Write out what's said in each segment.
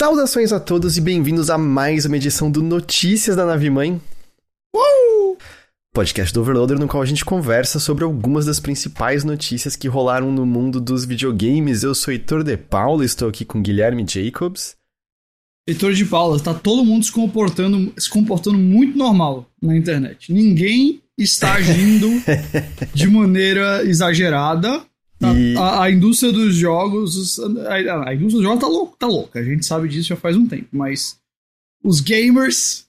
Saudações a todos e bem-vindos a mais uma edição do Notícias da Nave Mãe. Uh! Podcast do Overloader, no qual a gente conversa sobre algumas das principais notícias que rolaram no mundo dos videogames. Eu sou Heitor de Paula, estou aqui com Guilherme Jacobs. Heitor de Paula, tá todo mundo se comportando, se comportando muito normal na internet. Ninguém está agindo de maneira exagerada. Tá, E- a, a indústria dos jogos. A, a indústria dos jogos tá, lou- tá louca. A gente sabe disso já faz um tempo. Mas os gamers,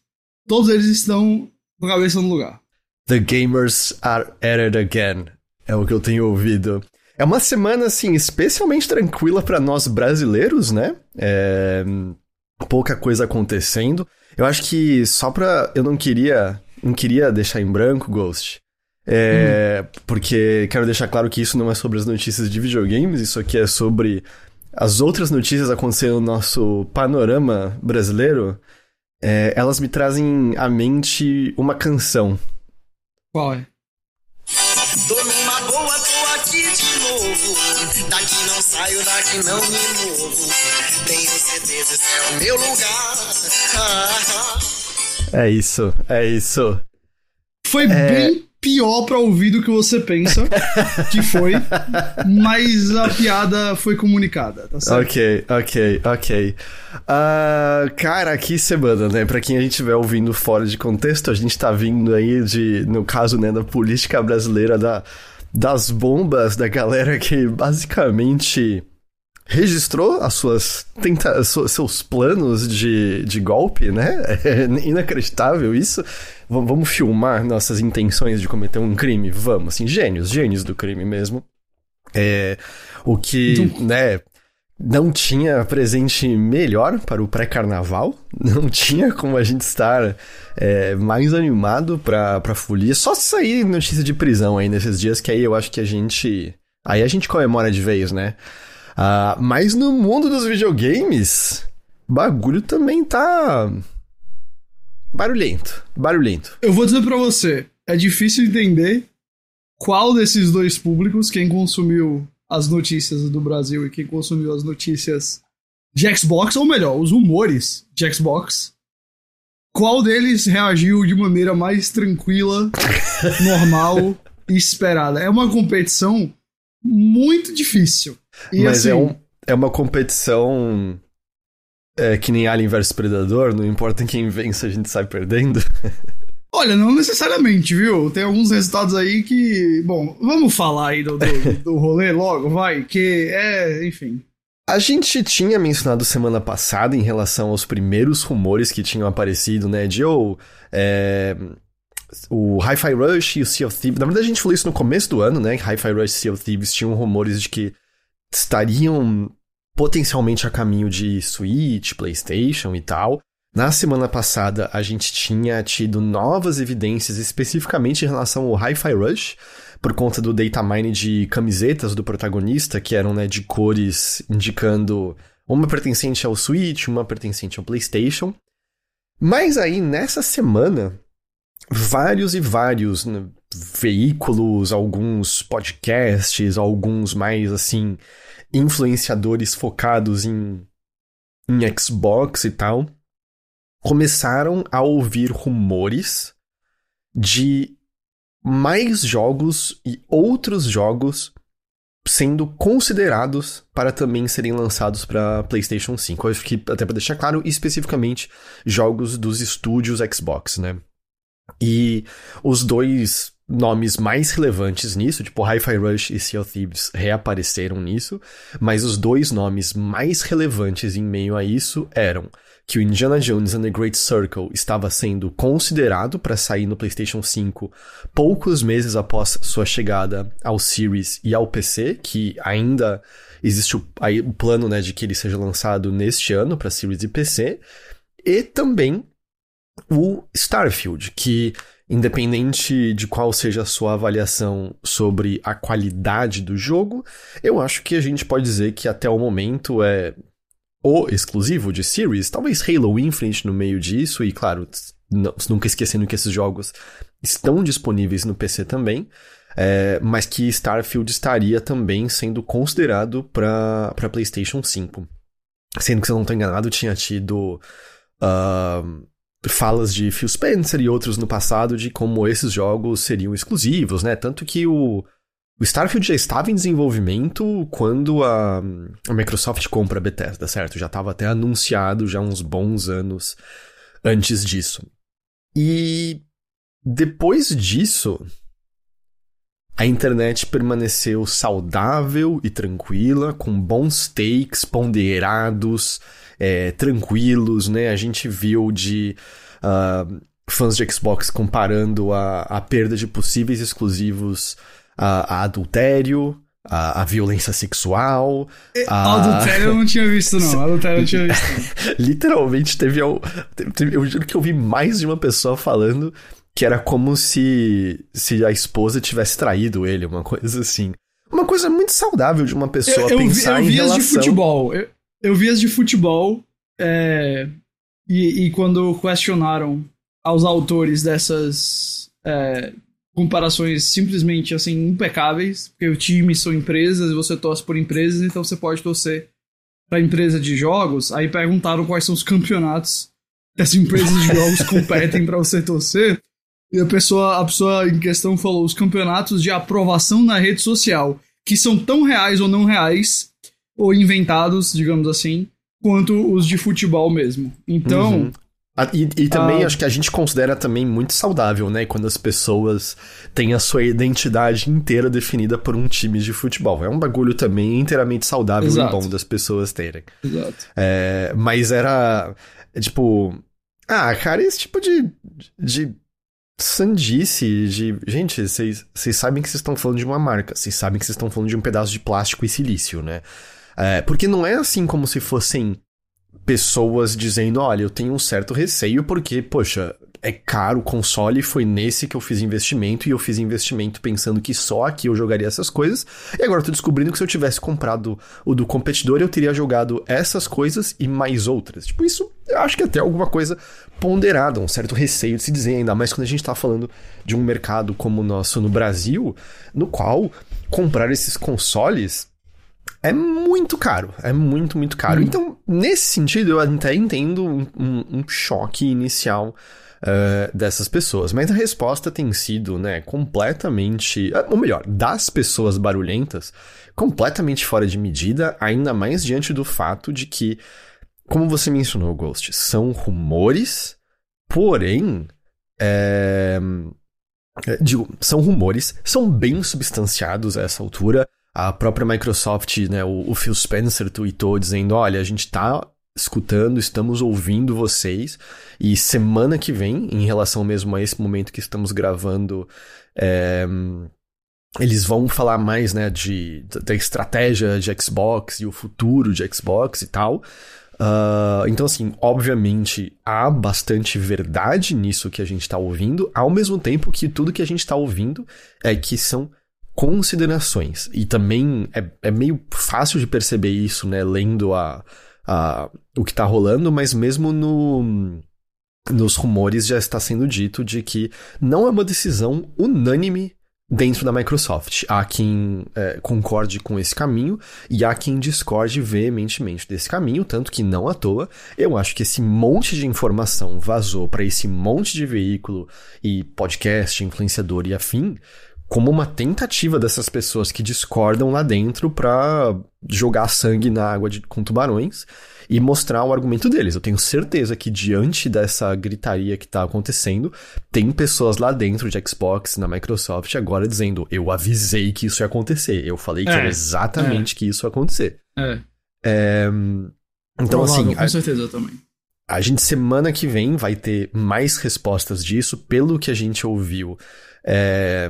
todos eles estão com a cabeça no lugar. The gamers are at it again. É o que eu tenho ouvido. É uma semana, assim, especialmente tranquila pra nós brasileiros, né? É... Pouca coisa acontecendo. Eu acho que só pra. Eu não queria. Não queria deixar em branco, Ghost. É... Porque quero deixar claro que isso não é sobre as notícias de videogames, isso aqui é sobre as outras notícias acontecendo no nosso panorama brasileiro. É, elas me trazem à mente uma canção. Qual é? Tô numa boa, tô aqui de novo. Daqui não saio, daqui não me movo. Tenho certeza esse é o meu lugar. Ah, É isso, é isso. Foi É. bem pior pra ouvir do que você pensa que foi, mas a piada foi comunicada, tá certo? Ok, ok, ok. Ah, cara, que semana, né? Pra quem a gente estiver ouvindo fora de contexto, a gente tá vindo aí de, no caso, né, da política brasileira, da, das bombas da galera que basicamente registrou as suas tenta seus planos de, de golpe, né? É inacreditável isso. Vamos filmar nossas intenções de cometer um crime? Vamos, assim, gênios, gênios do crime mesmo. É, o que, Então- né, não tinha presente melhor para o pré-carnaval, não tinha como a gente estar é, mais animado pra, pra folia. Só se sair notícia de prisão aí nesses dias, que aí eu acho que a gente. Aí a gente comemora de vez, né? Ah, mas no mundo dos videogames, bagulho também tá. Barulhento, barulhento. Eu vou dizer pra você, é difícil entender qual desses dois públicos, quem consumiu as notícias do Brasil e quem consumiu as notícias de Xbox, ou melhor, os rumores de Xbox, qual deles reagiu de maneira mais tranquila, normal e esperada. É uma competição muito difícil. E Mas assim, é, um, é uma competição é, que nem Alien vs Predador, não importa quem vence, a gente sai perdendo. Olha, não necessariamente, viu? Tem alguns resultados aí que. Bom, vamos falar aí do, do, do rolê logo, vai, que é, enfim. A gente tinha mencionado semana passada em relação aos primeiros rumores que tinham aparecido, né? De ou é, o Hi-Fi Rush e o Sea of Thieves. Na verdade, a gente falou isso no começo do ano, né? Hi-Fi Rush e Sea of Thieves tinham rumores de que estariam potencialmente a caminho de Switch, PlayStation e tal. Na semana passada, a gente tinha tido novas evidências especificamente em relação ao Hi-Fi Rush, por conta do data mine de camisetas do protagonista, que eram né, de cores indicando uma pertencente ao Switch, uma pertencente ao PlayStation. Mas aí, nessa semana, vários e vários né, veículos, alguns podcasts, alguns mais assim, influenciadores focados em, em Xbox e tal, começaram a ouvir rumores de mais jogos e outros jogos sendo considerados para também serem lançados para PlayStation 5. Eu acho que, até para deixar claro, especificamente jogos dos estúdios Xbox, né? E os dois nomes mais relevantes nisso, tipo Hi-Fi Rush e Sea of Thieves, reapareceram nisso, mas os dois nomes mais relevantes em meio a isso eram que o Indiana Jones and the Great Circle estava sendo considerado para sair no PlayStation 5 poucos meses após sua chegada ao Series e ao PC, que ainda existe o, aí, o plano né, de que ele seja lançado neste ano para Series e PC, e também o Starfield, que independente de qual seja a sua avaliação sobre a qualidade do jogo, eu acho que a gente pode dizer que até o momento é o exclusivo de Series, talvez Halo Infinite no meio disso, e claro, nunca esquecendo que esses jogos estão disponíveis no PC também, é, mas que Starfield estaria também sendo considerado para PlayStation 5. Sendo que, se eu não estou enganado, tinha tido uh, falas de Phil Spencer e outros no passado de como esses jogos seriam exclusivos, né? Tanto que o, o Starfield já estava em desenvolvimento quando a, a Microsoft compra a Bethesda, certo? Já estava até anunciado já uns bons anos antes disso. E depois disso, a internet permaneceu saudável e tranquila, com bons takes ponderados, é, tranquilos, né? A gente viu de uh, fãs de Xbox comparando a, a perda de possíveis exclusivos a, a adultério, a, a, violência sexual. A... Adultério eu não tinha visto, não. Adultério eu não tinha visto. Literalmente, teve, teve. Eu juro que eu vi mais de uma pessoa falando que era como se, se a esposa tivesse traído ele, uma coisa assim. Uma coisa muito saudável de uma pessoa eu, eu pensar vi, eu vi em relação... as de futebol. Eu, eu vi as de futebol é, e, e, quando questionaram aos autores dessas é, comparações simplesmente assim impecáveis, porque o time são empresas e você torce por empresas, então você pode torcer para empresa de jogos. Aí perguntaram quais são os campeonatos que as empresas de jogos competem para você torcer. E a pessoa, a pessoa em questão falou os campeonatos de aprovação na rede social, que são tão reais ou não reais, ou inventados, digamos assim, quanto os de futebol mesmo. Então. Uhum. E, e, também ah. acho que a gente considera também muito saudável, né? Quando as pessoas têm a sua identidade inteira definida por um time de futebol. É um bagulho também inteiramente saudável Exato. e bom das pessoas terem. Exato. É, mas era. Tipo. Ah, cara, esse tipo de, de sandice de. Gente, vocês sabem que vocês estão falando de uma marca, vocês sabem que vocês estão falando de um pedaço de plástico e silício, né? É, porque não é assim como se fossem pessoas dizendo: olha, eu tenho um certo receio porque, poxa, é caro o console, foi nesse que eu fiz investimento e eu fiz investimento pensando que só aqui eu jogaria essas coisas. E agora eu tô descobrindo que se eu tivesse comprado o do competidor, eu teria jogado essas coisas e mais outras. Tipo, isso eu acho que é até alguma coisa ponderada, um certo receio de se dizer, ainda mais quando a gente tá falando de um mercado como o nosso no Brasil, no qual comprar esses consoles é muito caro. É muito, muito caro. Hum. Então, nesse sentido, eu até entendo um, um, um choque inicial uh, dessas pessoas. Mas a resposta tem sido, né, completamente. Ou melhor, das pessoas barulhentas, completamente fora de medida, ainda mais diante do fato de que, como você mencionou, Ghost, são rumores, porém. É... Digo, são rumores, são bem substanciados a essa altura. A própria Microsoft, né, o, o Phil Spencer tweetou dizendo: olha, a gente tá escutando, estamos ouvindo vocês. E semana que vem, em relação mesmo a esse momento que estamos gravando, é, eles vão falar mais né, de, da estratégia de Xbox e o futuro de Xbox e tal. Uh, então, assim, obviamente há bastante verdade nisso que a gente está ouvindo, ao mesmo tempo que tudo que a gente está ouvindo é que são considerações. E também é, é meio fácil de perceber isso, né, lendo a, a, o que está rolando, mas mesmo no, nos rumores já está sendo dito de que não é uma decisão unânime dentro da Microsoft. Há quem é, concorde com esse caminho e há quem discorde veementemente desse caminho, tanto que não à toa, eu acho que esse monte de informação vazou para esse monte de veículo e podcast, influenciador e afim, como uma tentativa dessas pessoas que discordam lá dentro para jogar sangue na água de, com tubarões e mostrar o argumento deles. Eu tenho certeza que diante dessa gritaria que tá acontecendo, tem pessoas lá dentro de Xbox, na Microsoft, agora dizendo: eu avisei que isso ia acontecer. Eu falei que é, era exatamente é. que isso ia acontecer. É. é então, Provável, assim. Com a, certeza também. A gente, semana que vem, vai ter mais respostas disso, pelo que a gente ouviu. É,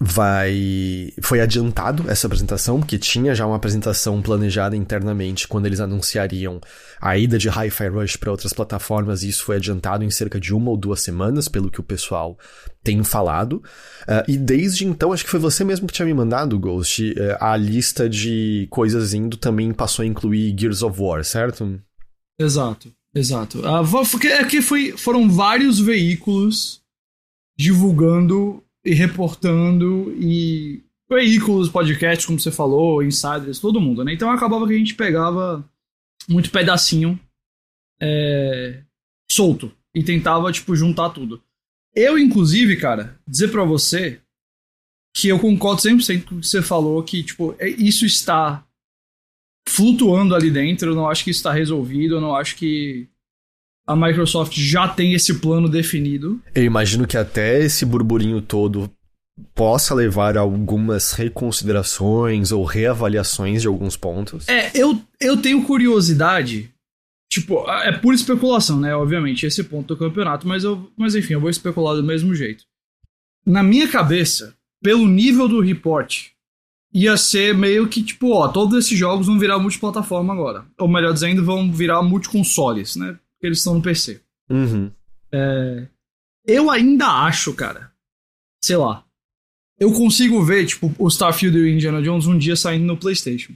vai foi adiantado essa apresentação, porque tinha já uma apresentação planejada internamente quando eles anunciariam a ida de Hi-Fi Rush para outras plataformas, e isso foi adiantado em cerca de uma ou duas semanas, pelo que o pessoal tem falado. Uh, e desde então, acho que foi você mesmo que tinha me mandado, Ghost, uh, a lista de coisas indo também passou a incluir Gears of War, certo? Exato, exato. Uh, que foi, foram vários veículos divulgando e reportando e veículos, podcasts, como você falou, insiders, todo mundo, né? Então acabava que a gente pegava muito pedacinho é, solto e tentava, tipo, juntar tudo. Eu, inclusive, cara, dizer para você que eu concordo 100% com o que você falou, que, tipo, é, isso está flutuando ali dentro, eu não acho que está resolvido, eu não acho que a Microsoft já tem esse plano definido. Eu imagino que até esse burburinho todo possa levar a algumas reconsiderações ou reavaliações de alguns pontos. É, eu, eu tenho curiosidade. Tipo, é pura especulação, né? Obviamente, esse ponto do campeonato, mas, eu, mas enfim, eu vou especular do mesmo jeito. Na minha cabeça, pelo nível do report, ia ser meio que tipo, ó, todos esses jogos vão virar multiplataforma agora. Ou melhor dizendo, vão virar multiconsoles, né? Porque eles estão no PC. Uhum. É, eu ainda acho, cara, sei lá, eu consigo ver, tipo, o Starfield e o Indiana Jones um dia saindo no PlayStation.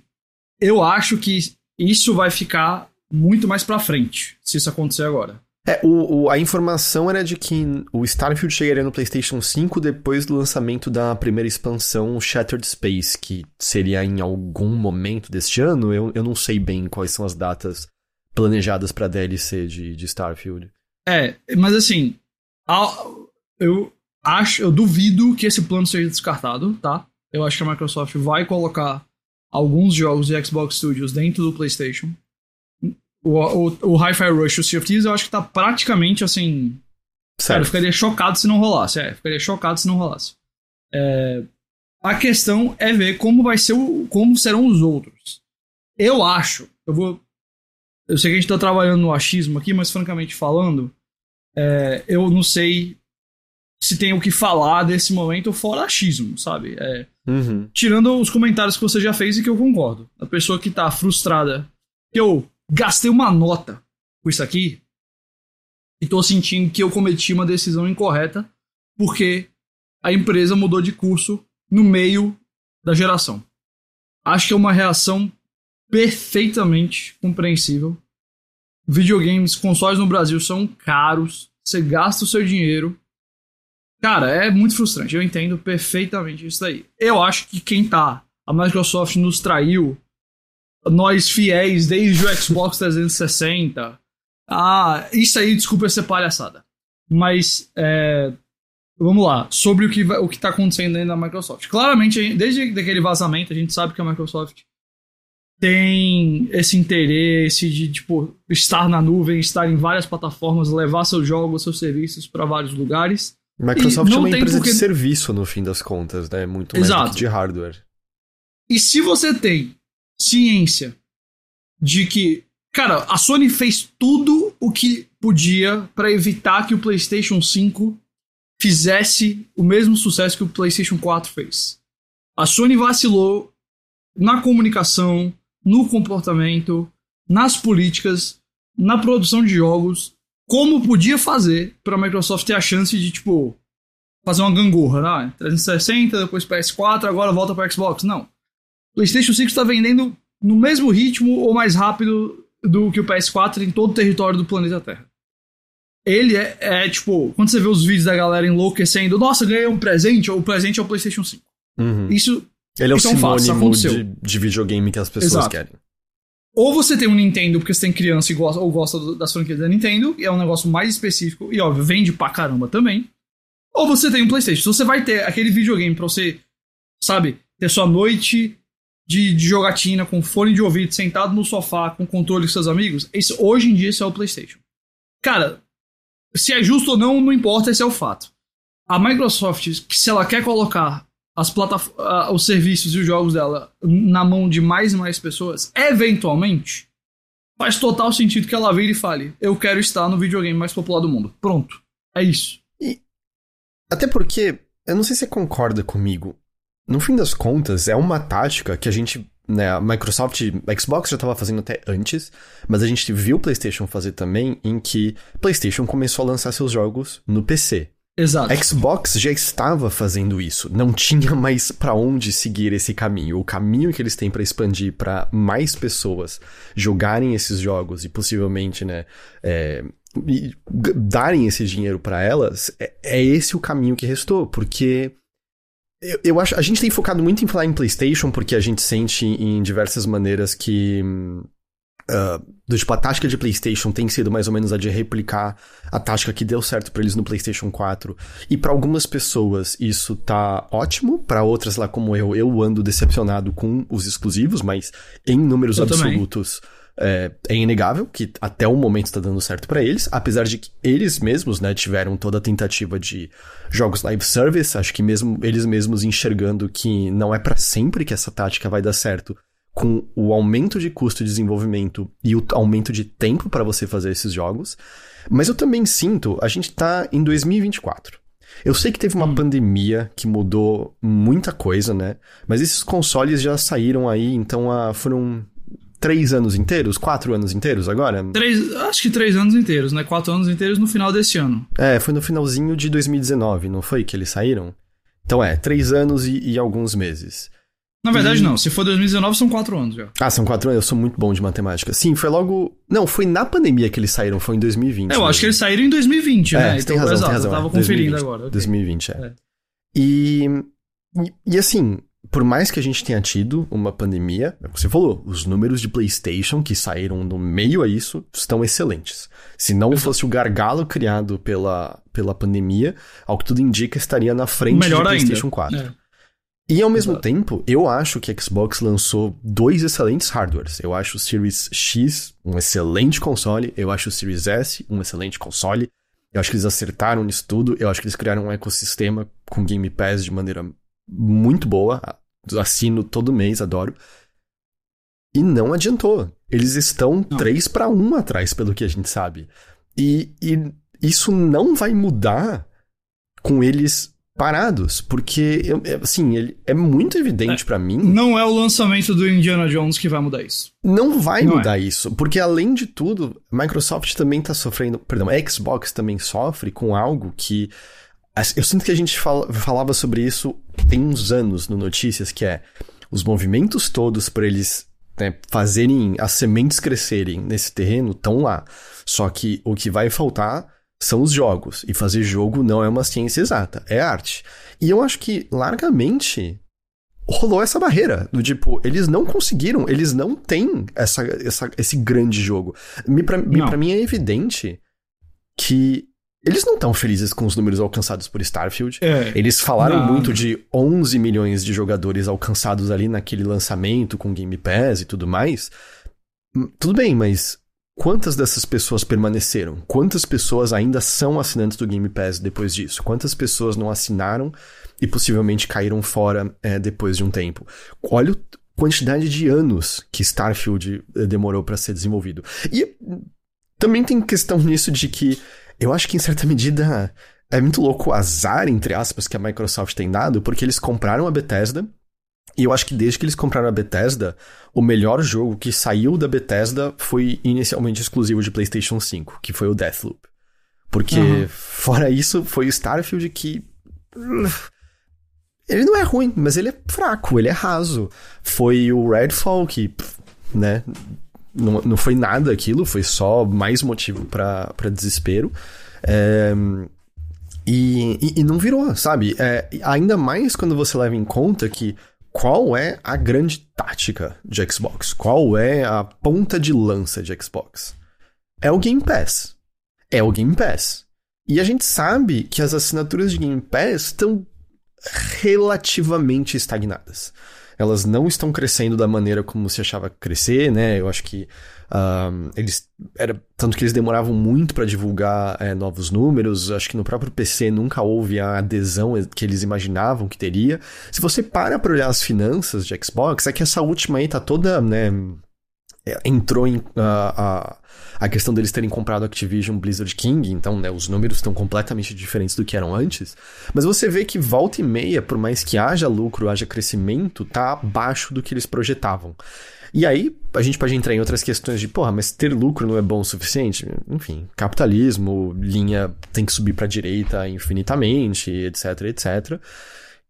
Eu acho que isso vai ficar muito mais pra frente, se isso acontecer agora. É, o, o, a informação era de que o Starfield chegaria no PlayStation 5 depois do lançamento da primeira expansão Shattered Space, que seria em algum momento deste ano. Eu, eu não sei bem quais são as datas planejadas pra DLC de, de Starfield. É, mas assim, eu acho, eu duvido que esse plano seja descartado, tá? Eu acho que a Microsoft vai colocar alguns jogos de Xbox Studios dentro do PlayStation. O, o, o Hi-Fi Rush, o Sea of Thieves, eu acho que tá praticamente assim. Certo. Cara, eu ficaria chocado se não rolasse. É, ficaria chocado se não rolasse. É, a questão é ver como vai ser o, como serão os outros. Eu acho, eu vou. Eu sei que a gente tá trabalhando no achismo aqui, mas francamente falando, é, eu não sei se tem o que falar desse momento fora achismo, sabe? É, Uhum. tirando os comentários que você já fez e que eu concordo. A pessoa que tá frustrada, que eu gastei uma nota com isso aqui e tô sentindo que eu cometi uma decisão incorreta porque a empresa mudou de curso no meio da geração. Acho que é uma reação perfeitamente compreensível. Videogames, consoles no Brasil são caros, você gasta o seu dinheiro. Cara, é muito frustrante, eu entendo perfeitamente isso daí. Eu acho que quem tá, a Microsoft nos traiu, nós fiéis desde o Xbox 360. Ah, isso aí, desculpa ser palhaçada. Mas, é, vamos lá, sobre o que, o que tá acontecendo dentro da Microsoft. Claramente, desde aquele vazamento, a gente sabe que a Microsoft tem esse interesse de tipo estar na nuvem, estar em várias plataformas, levar seus jogos, seus serviços para vários lugares. Microsoft é uma empresa porque- de serviço, no fim das contas, né? Muito mais do Exato. que de hardware. E se você tem ciência de que, cara, a Sony fez tudo o que podia para evitar que o PlayStation 5 fizesse o mesmo sucesso que o PlayStation 4 fez. A Sony vacilou na comunicação, no comportamento, nas políticas, na produção de jogos, como podia fazer para a Microsoft ter a chance de, tipo, fazer uma gangorra, né? 360, depois PS4, agora volta para Xbox. Não. PlayStation 5 está vendendo no mesmo ritmo ou mais rápido do que o PS4 em todo o território do planeta Terra. Ele é, é, tipo, quando você vê os vídeos da galera enlouquecendo, nossa, ganhei um presente, ou o presente é o PlayStation 5. Uhum. Isso Ele é o isso sinônimo de, de videogame que as pessoas Exato. querem. ou você tem um Nintendo porque você tem criança e gosta, ou gosta do- das franquias da Nintendo, e é um negócio mais específico, e óbvio, vende pra caramba também. Ou você tem um PlayStation. Se você vai ter aquele videogame pra você, sabe, ter sua noite de, de jogatina com fone de ouvido, sentado no sofá, com controle com seus amigos, esse, hoje em dia esse é o PlayStation. Cara, se é justo ou não, não importa, esse é o fato. A Microsoft, se ela quer colocar as plataf- ah, os serviços e os jogos dela na mão de mais e mais pessoas, eventualmente, faz total sentido que ela vire e fale: Eu quero estar no videogame mais popular do mundo. Pronto. É isso. Até porque, eu não sei se você concorda comigo. No fim das contas, é uma tática que a gente, né, a Microsoft, a Xbox já estava fazendo até antes, mas a gente viu o PlayStation fazer também, em que PlayStation começou a lançar seus jogos no PC. Exato. Xbox já estava fazendo isso, não tinha mais pra onde seguir esse caminho. O caminho que eles têm pra expandir pra mais pessoas jogarem esses jogos e possivelmente, né, é, darem esse dinheiro pra elas, é, é esse o caminho que restou, porque eu, eu acho a gente tem focado muito em falar em PlayStation porque a gente sente em diversas maneiras que hum, Uh, do tipo, a tática de PlayStation tem sido mais ou menos a de replicar a tática que deu certo para eles no PlayStation 4. E para algumas pessoas isso tá ótimo, para outras lá como eu, eu ando decepcionado com os exclusivos, mas em números eu absolutos é, é, inegável que até o momento está dando certo para eles, apesar de que eles mesmos, né, tiveram toda a tentativa de jogos live service, acho que mesmo eles mesmos enxergando que não é para sempre que essa tática vai dar certo com o aumento de custo de desenvolvimento e o aumento de tempo para você fazer esses jogos. Mas eu também sinto, a gente tá em 2024. Eu sei que teve uma hum. pandemia que mudou muita coisa, né? Mas esses consoles já saíram aí, então ah, foram três anos inteiros? Quatro anos inteiros agora? Três, acho que três anos inteiros, né? Quatro anos inteiros no final desse ano. É, foi no finalzinho de 2019, não foi que eles saíram? Então é, três anos e, e alguns meses. Na verdade, e... não. Se for 2019, são quatro anos já. Ah, são quatro anos? Eu sou muito bom de matemática. Sim, foi logo. Não, foi na pandemia que eles saíram, foi em 2020. É, eu mesmo. acho que eles saíram em 2020, é, né? Então, tem razão, exato, tem razão. Eu tava é, conferindo 2020, agora. Okay. 2020, é. é. E, e, e, assim, por mais que a gente tenha tido uma pandemia, é o que você falou, os números de PlayStation que saíram no meio a isso estão excelentes. Se não fosse o gargalo criado pela, pela pandemia, ao que tudo indica, estaria na frente Melhor do PlayStation ainda. 4. É. E ao mesmo Exato. tempo, eu acho que a Xbox lançou dois excelentes hardwares. Eu acho o Series X um excelente console, eu acho o Series S um excelente console. Eu acho que eles acertaram nisso tudo, eu acho que eles criaram um ecossistema com Game Pass de maneira muito boa. Assino todo mês, adoro. E não adiantou. Eles estão não. 3 para 1 atrás, pelo que a gente sabe. E, e isso não vai mudar com eles parados, porque, é, assim, ele é muito evidente é, para mim. Não é o lançamento do Indiana Jones que vai mudar isso. Não vai não mudar é. isso, porque além de tudo, Microsoft também tá sofrendo, perdão, a Xbox também sofre com algo que eu sinto que a gente fala, falava sobre isso tem uns anos no Notícias, que é os movimentos todos para eles né, fazerem as sementes crescerem nesse terreno estão lá. Só que o que vai faltar são os jogos. E fazer jogo não é uma ciência exata, é arte. E eu acho que, largamente, rolou essa barreira. Do tipo, eles não conseguiram, eles não têm essa, essa, esse grande jogo. Me, pra, me, pra mim é evidente que eles não estão felizes com os números alcançados por Starfield. É, eles falaram não, muito de 11 milhões de jogadores alcançados ali naquele lançamento com Game Pass e tudo mais. Hum, tudo bem, mas Quantas dessas pessoas permaneceram? Quantas pessoas ainda são assinantes do Game Pass depois disso? Quantas pessoas não assinaram e possivelmente caíram fora é, depois de um tempo? Olha a quantidade de anos que Starfield eh, demorou para ser desenvolvido. E também tem questão nisso de que eu acho que em certa medida é muito louco o azar, entre aspas, que a Microsoft tem dado, porque eles compraram a Bethesda e eu acho que desde que eles compraram a Bethesda, o melhor jogo que saiu da Bethesda foi inicialmente exclusivo de PlayStation 5, que foi o Deathloop. Porque, uhum. fora isso, foi o Starfield que. Ele não é ruim, mas ele é fraco, ele é raso. Foi o Redfall que, né, não, não foi nada aquilo, foi só mais motivo para desespero. É, e, e, e, não virou, sabe? É, ainda mais quando você leva em conta que qual é a grande tática de Xbox? Qual é a ponta de lança de Xbox? É o Game Pass. É o Game Pass. E a gente sabe que as assinaturas de Game Pass estão relativamente estagnadas. Elas não estão crescendo da maneira como se achava crescer, né? Eu acho que eles era tanto que eles demoravam muito para divulgar é, novos números. Acho que no próprio PC nunca houve a adesão que eles imaginavam que teria. Se você para para olhar as finanças de Xbox, é que essa última aí tá toda, né? É, entrou em a, a, a questão deles terem comprado Activision Blizzard King, então né, os números estão completamente diferentes do que eram antes. Mas você vê que volta e meia, por mais que haja lucro, haja crescimento, tá abaixo do que eles projetavam. E aí, a gente pode entrar em outras questões de, porra, mas ter lucro não é bom o suficiente? Enfim, capitalismo, linha tem que subir para direita infinitamente, etc, etc.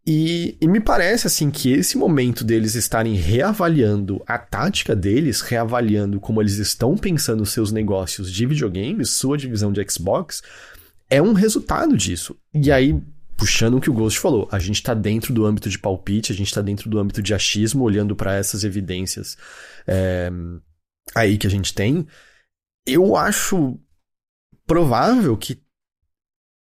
E, e, me parece assim que esse momento deles estarem reavaliando a tática deles, reavaliando como eles estão pensando seus negócios de videogames, sua divisão de Xbox, é um resultado disso. E aí puxando o que o Ghost falou, a gente está dentro do âmbito de palpite, a gente está dentro do âmbito de achismo, olhando para essas evidências é, aí que a gente tem, eu acho provável que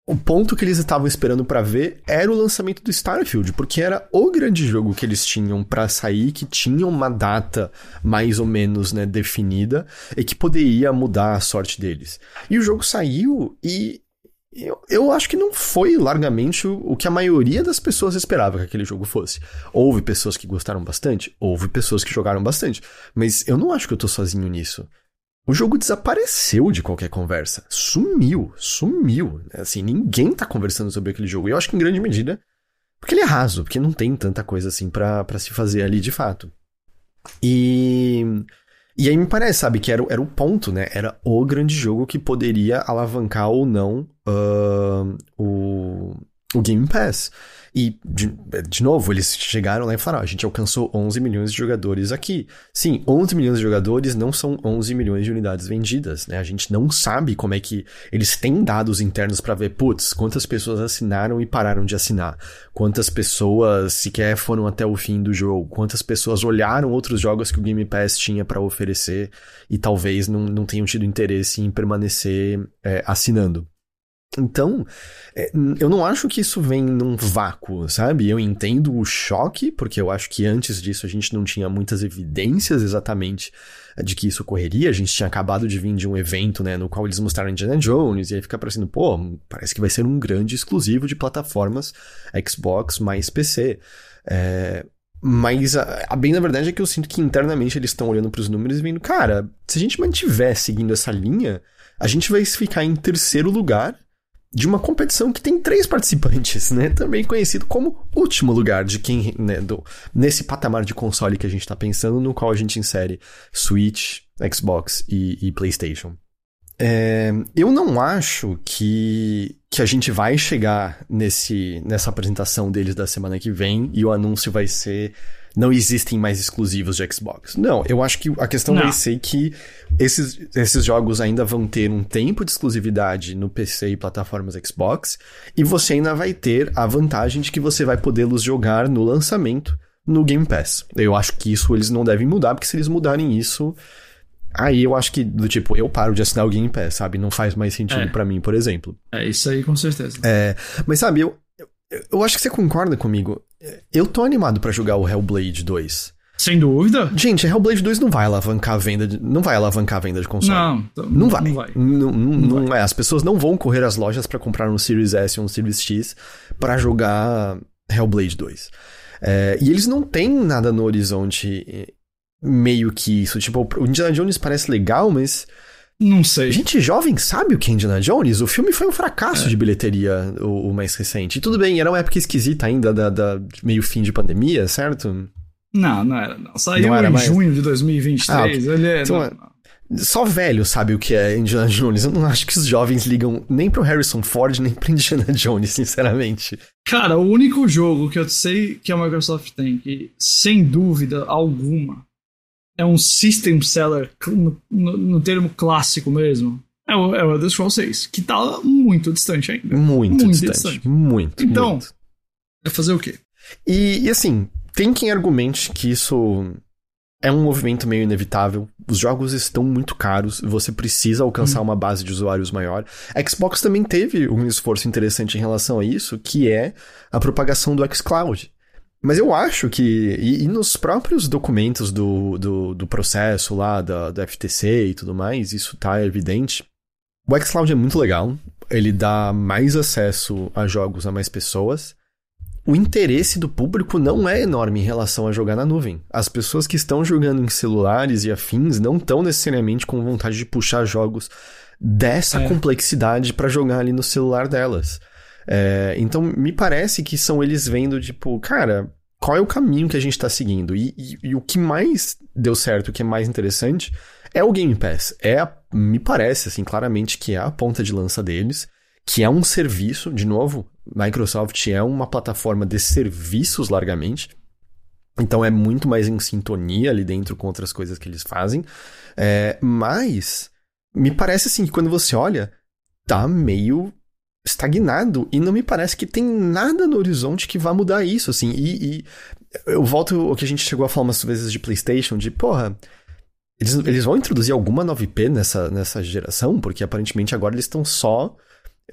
o ponto que eles estavam esperando para ver era o lançamento do Starfield, porque era o grande jogo que eles tinham para sair, que tinha uma data mais ou menos né, definida e que poderia mudar a sorte deles. E o jogo saiu e eu, eu acho que não foi largamente o, o, que a maioria das pessoas esperava que aquele jogo fosse. Houve pessoas que gostaram bastante, houve pessoas que jogaram bastante, mas eu não acho que eu tô sozinho nisso. O jogo desapareceu de qualquer conversa. Sumiu, sumiu. Assim, ninguém tá conversando sobre aquele jogo. E eu acho que em grande medida porque ele é raso, porque não tem tanta coisa assim para se fazer ali de fato. E. E aí me parece, sabe, que era, era o ponto, né? Era o grande jogo que poderia alavancar ou não uh, o, o Game Pass. E, de, de novo, eles chegaram lá e falaram: ah, a gente alcançou 11 milhões de jogadores aqui. Sim, 11 milhões de jogadores não são 11 milhões de unidades vendidas, né? A gente não sabe como é que. Eles têm dados internos para ver, putz, quantas pessoas assinaram e pararam de assinar. Quantas pessoas sequer foram até o fim do jogo. Quantas pessoas olharam outros jogos que o Game Pass tinha para oferecer e talvez não, não tenham tido interesse em permanecer é, assinando. Então, é, eu não acho que isso vem num vácuo, sabe? Eu entendo o choque, porque eu acho que antes disso a gente não tinha muitas evidências exatamente de que isso ocorreria. A gente tinha acabado de vir de um evento, né, no qual eles mostraram Indiana Jones, e aí fica parecendo, pô, parece que vai ser um grande exclusivo de plataformas Xbox mais PC. É, mas a, a, bem na verdade é que eu sinto que internamente eles estão olhando para os números e vendo, cara, se a gente mantiver seguindo essa linha, a gente vai ficar em terceiro lugar de uma competição que tem três participantes, né? Também conhecido como último lugar de quem, né, do, nesse patamar de console que a gente está pensando, no qual a gente insere Switch, Xbox e, e PlayStation. É, eu não acho que, que a gente vai chegar nesse, nessa apresentação deles da semana que vem e o anúncio vai ser não existem mais exclusivos de Xbox. Não, eu acho que a questão não. vai ser que esses, esses jogos ainda vão ter um tempo de exclusividade no PC e plataformas Xbox, e você ainda vai ter a vantagem de que você vai podê-los jogar no lançamento no Game Pass. Eu acho que isso eles não devem mudar, porque se eles mudarem isso, aí eu acho que, do tipo, eu paro de assinar o Game Pass, sabe? Não faz mais sentido é. para mim, por exemplo. É, isso aí com certeza. É, mas sabe, eu, eu acho que você concorda comigo. Eu tô animado para jogar o Hellblade 2. Sem dúvida. Gente, Hellblade 2 não vai alavancar a venda de, não vai alavancar a venda de console. Não, não vai. Não vai. Não, não, não é. As pessoas não vão correr às lojas para comprar um Series S ou um Series X para jogar Hellblade 2. É, e eles não têm nada no horizonte eh, meio que isso. Tipo, o Indiana Jones parece legal, mas não sei. Gente jovem sabe o que é Indiana Jones? O filme foi um fracasso é. de bilheteria, o, o, mais recente. E tudo bem, era uma época esquisita ainda, da, da, meio fim de pandemia, certo? Não, não era. Não. Saiu não era em mais... junho de 2023. Ah, Ele é, então, não, não. Só velho sabe o que é Indiana Jones. Eu não acho que os jovens ligam nem pro Harrison Ford, nem pro Indiana Jones, sinceramente. Cara, o único jogo que eu sei que a Microsoft tem, que sem dúvida alguma é um system seller no, no, no termo clássico mesmo. É o, é o Elder Scrolls 6, que tá muito distante ainda. Muito, muito distante, distante. Muito. Então, muito. é fazer o quê? E, e assim, tem quem argumente que isso é um movimento meio inevitável. Os jogos estão muito caros, você precisa alcançar hum. uma base de usuários maior. A Xbox também teve um esforço interessante em relação a isso, que é a propagação do xCloud. Mas eu acho que. E, e nos próprios documentos do, do, do, processo lá, da, da FTC e tudo mais, isso tá evidente. O xCloud é muito legal. Ele dá mais acesso a jogos a mais pessoas. O interesse do público não é enorme em relação a jogar na nuvem. As pessoas que estão jogando em celulares e afins não estão necessariamente com vontade de puxar jogos dessa é. complexidade para jogar ali no celular delas. É, então, me parece que são eles vendo, tipo, cara, qual é o caminho que a gente está seguindo? E, e, e, o que mais deu certo, o que é mais interessante, é o Game Pass. É, a, me parece, assim, claramente que é a ponta de lança deles, que é um serviço, de novo, Microsoft é uma plataforma de serviços largamente. Então é muito mais em sintonia ali dentro com outras coisas que eles fazem. É, mas me parece assim que quando você olha, tá meio estagnado e não me parece que tem nada no horizonte que vá mudar isso, assim. E, e, eu volto ao que a gente chegou a falar umas vezes de PlayStation, de porra. Eles, eles vão introduzir alguma 9P nessa, nessa geração? Porque aparentemente agora eles estão só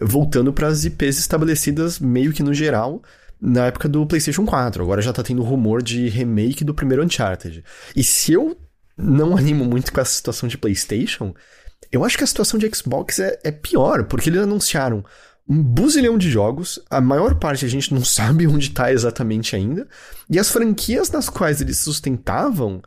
voltando para as IPs estabelecidas meio que no geral na época do PlayStation 4. Agora já tá tendo rumor de remake do primeiro Uncharted. E se eu não animo muito com essa situação de PlayStation, eu acho que a situação de Xbox é, é pior, porque eles anunciaram um buzilhão de jogos, a maior parte a gente não sabe onde tá exatamente ainda, e as franquias nas quais eles sustentavam